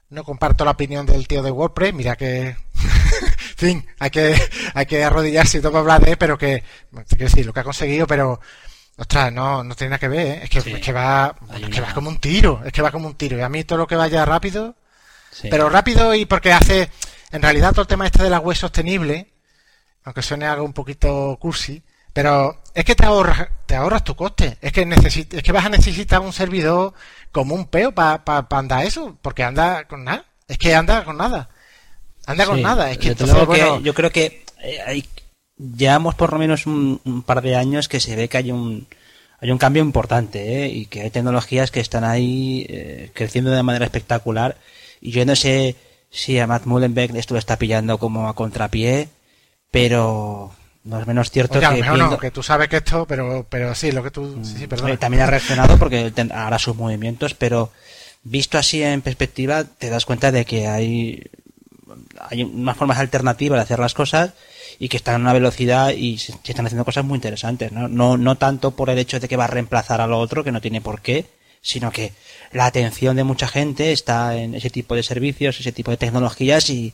no comparto la opinión del tío de WordPress, mira que, fin, hay que, hay que arrodillarse y todo hablar de, pero que, quiero decir, lo que ha conseguido, pero Ostras, no, no tiene nada que ver, ¿eh? es, que, es que va, es que va como un tiro, es que va como un tiro. Y a mí todo lo que vaya rápido, pero rápido y porque hace, en realidad todo el tema este de la web sostenible, aunque suene algo un poquito cursi, pero es que te ahorras, te ahorras tu coste. Es que es que vas a necesitar un servidor como un peo para pa, andar eso, porque anda con nada. Es que anda con nada. Anda con nada. Es que, yo creo que eh, hay, llevamos por lo menos un, par de años que se ve que hay un hay un cambio importante ¿eh? y que hay tecnologías que están ahí eh, creciendo de manera espectacular y yo no sé si a Matt Mullenbeck esto lo está pillando como a contrapié pero no es menos cierto que, no, que tú sabes que esto, pero, pero sí, lo que tú... Sí, mm, También ha reaccionado porque hará sus movimientos, pero visto así en perspectiva te das cuenta de que hay, hay unas formas alternativas de hacer las cosas y que están a una velocidad y se, están haciendo cosas muy interesantes. ¿no? No, no tanto por el hecho de que va a reemplazar a lo otro, que no tiene por qué, sino que la atención de mucha gente está en ese tipo de servicios, ese tipo de tecnologías y,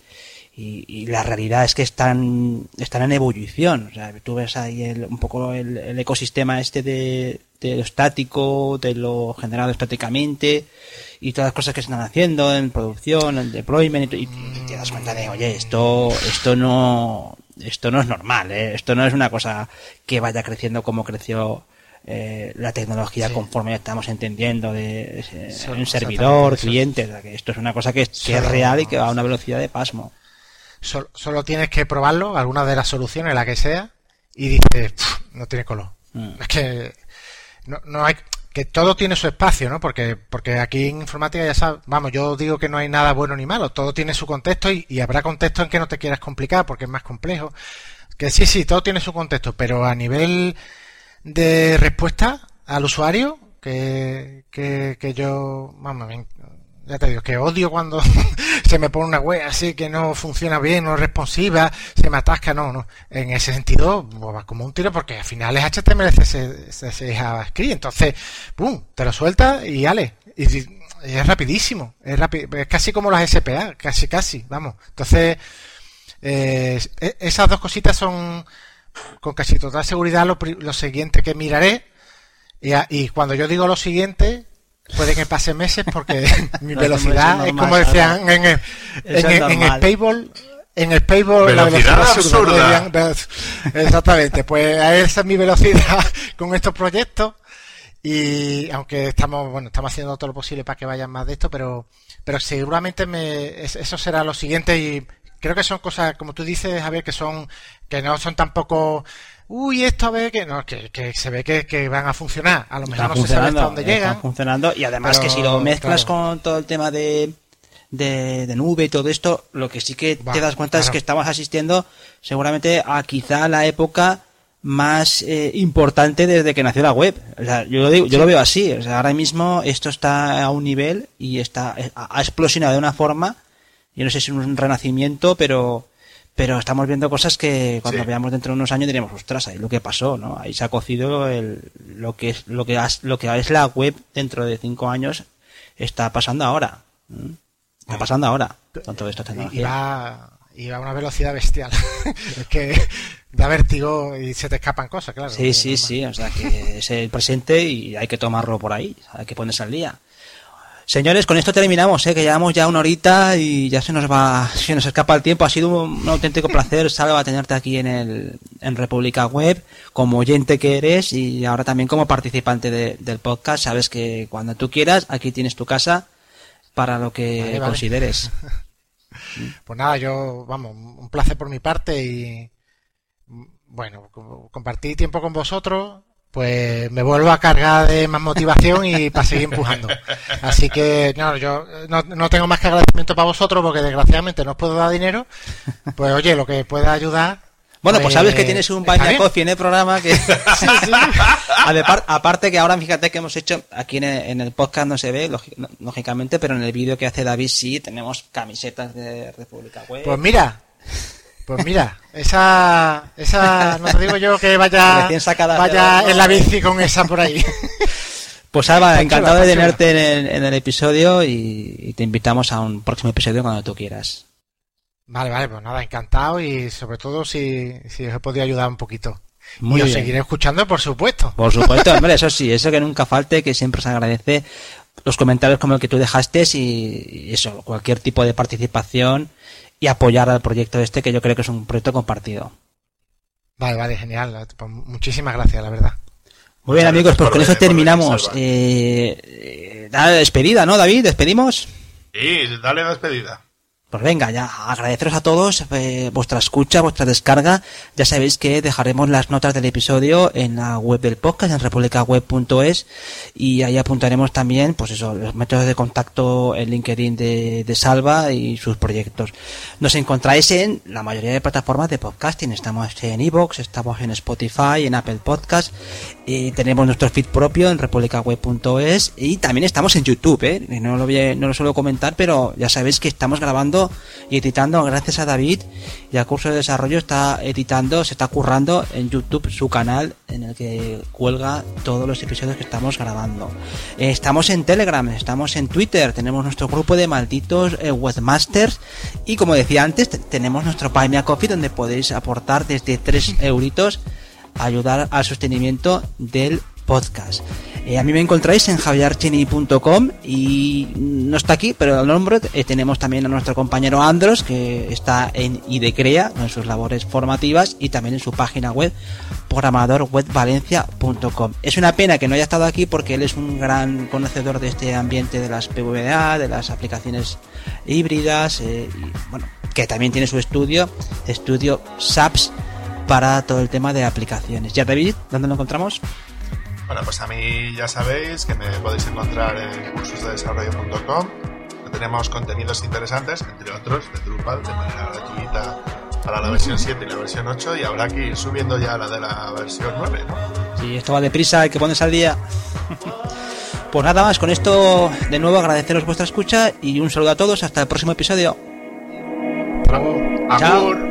y, la realidad es que están, están en ebullición. O sea, tú ves ahí el, un poco el, ecosistema este de, de, lo estático, de lo generado estáticamente y todas las cosas que se están haciendo en producción, en deployment y, te das cuenta de, oye, esto, esto no, esto no es normal, ¿eh? esto no es una cosa que vaya creciendo como creció eh, la tecnología conforme estamos entendiendo de, un servidor, cliente, que esto es una cosa que, que es real y que va a una velocidad de pasmo solo tienes que probarlo, alguna de las soluciones, la que sea, y dices, no tiene color. Mm. Es que no, no hay que todo tiene su espacio, ¿no? Porque, porque aquí en informática ya sabes, vamos, yo digo que no hay nada bueno ni malo, todo tiene su contexto y, y, habrá contexto en que no te quieras complicar porque es más complejo. Que sí, sí, todo tiene su contexto, pero a nivel de respuesta al usuario, que, que, que yo, vamos, ya te digo, que odio cuando se me pone una web así que no funciona bien, no es responsiva, se me atasca, no, no. En ese sentido, pues, como un tiro porque al final es HTML, CSS, JavaScript, entonces, pum, te lo suelta y ale. Y, es rapidísimo, es, es casi como las SPA, casi, casi, vamos. Entonces, eh, esas dos cositas son con casi total seguridad lo, lo siguiente que miraré. Y, y cuando yo digo lo siguiente, Puede que pase meses porque mi velocidad es como decían en el, en, el Payball en el Payball la velocidad absurda. Exactamente, pues esa es mi velocidad con estos proyectos y aunque estamos bueno estamos haciendo todo lo posible para que vayan más de esto, pero pero seguramente me, eso será lo siguiente y creo que son cosas como tú dices, a ver que son que no son tampoco uy, esto a ver que no, que, que se ve que, que, van a funcionar. A lo mejor no se sabe hasta dónde llegan. Están funcionando y además que si lo mezclas con todo el tema de, de, de, nube y todo esto, lo que sí que te das cuenta es que estamos asistiendo seguramente a quizá la época más eh, importante desde que nació la web. O sea, yo lo digo, yo lo veo así. O sea, ahora mismo esto está a un nivel y está ha explosionado de una forma. Yo no sé si es un renacimiento, pero pero estamos viendo cosas que cuando veamos dentro de unos años diremos, ostras, ahí lo que pasó, ¿no? Ahí se ha cocido el, lo que es lo que lo que es la web dentro de cinco años está pasando ahora. Está pasando ahora con esto Y va, y va a una velocidad bestial. es que da vértigo y se te escapan cosas, claro. Sí, sí, sí. O sea que es el presente y hay que tomarlo por ahí. Hay que ponerse al día. Señores, con esto terminamos, ¿eh? que llevamos ya una horita y ya se nos va, se nos escapa el tiempo. Ha sido un, auténtico placer, Salva, tenerte aquí en el en República Web, como oyente que eres y ahora también como participante del podcast. Sabes que cuando tú quieras, aquí tienes tu casa para lo que consideres. pues nada, yo, vamos, un placer por mi parte y, bueno, compartir tiempo con vosotros pues me vuelvo a cargar de más motivación y para seguir empujando. Así que, no, yo no, tengo más que agradecimiento para vosotros porque desgraciadamente no os puedo dar dinero. Pues oye, lo que pueda ayudar. Bueno, pues, sabes que pues, tienes un baño coffee en el programa que... Aparte que ahora fíjate que hemos hecho, aquí en el, podcast no se ve, lógicamente, pero en el vídeo que hace David sí, tenemos camisetas de República Web. Pues mira, pues mira, esa, esa, no te digo yo que vaya, vaya en la bici con esa por ahí. Pues Alba, encantado de tenerte en el, episodio y, te invitamos a un próximo episodio cuando tú quieras. Vale, vale, pues nada, encantado y sobre todo si, si os he podido ayudar un poquito. Muy y os seguiré escuchando, por supuesto. Por supuesto, hombre, eso sí, eso que nunca falte, que siempre se agradece los comentarios como el que tú dejaste y eso, cualquier tipo de participación y apoyar al proyecto este, que yo creo que es un proyecto compartido. Vale, vale, genial. Pues muchísimas gracias, la verdad. Muy bien, amigos, pues con eso terminamos. Eh, eh, despedida, ¿no, David? ¿Despedimos? Sí, dale la despedida. Pues venga, ya agradeceros a todos eh, vuestra escucha, vuestra descarga. Ya sabéis que dejaremos las notas del episodio en la web del podcast, en republicaweb.es, y ahí apuntaremos también, pues eso, los métodos de contacto en LinkedIn de, de Salva y sus proyectos. Nos encontráis en la mayoría de plataformas de podcasting. Estamos en Evox, estamos en Spotify, en Apple Podcast, tenemos nuestro feed propio en republicaweb.es y también estamos en YouTube, ¿eh? No lo, no lo suelo comentar, pero ya sabéis que estamos grabando y editando gracias a David y al curso de desarrollo está editando, se está currando en YouTube su canal en el que cuelga todos los episodios que estamos grabando. Eh, estamos en Telegram, estamos en Twitter, tenemos nuestro grupo de malditos eh, webmasters y como decía antes, tenemos nuestro Buy Me Coffee donde podéis aportar desde 3 euritos a ayudar al sostenimiento del podcast. Eh, a mí me encontráis en javierchini.com y no está aquí, pero al nombre eh, tenemos también a nuestro compañero Andros, que está en IDECREA, en sus labores formativas, y también en su página web, programadorwebvalencia.com. Es una pena que no haya estado aquí porque él es un gran conocedor de este ambiente de las PVA, de las aplicaciones híbridas, eh, y bueno, que también tiene su estudio, estudio SAPS, para todo el tema de aplicaciones. ¿Ya David? ¿Dónde lo encontramos? Bueno, pues a mí ya sabéis que me podéis encontrar en cursosdedesarrollo.com. Tenemos contenidos interesantes, entre otros, de Drupal, de manera gratuita para la versión 7 y la versión 8 y habrá que ir subiendo ya la de la versión 9, ¿no? Sí, esto va deprisa, hay que ponerse al día. pues nada más, con esto de nuevo agradeceros vuestra escucha y un saludo a todos, hasta el próximo episodio. Chao.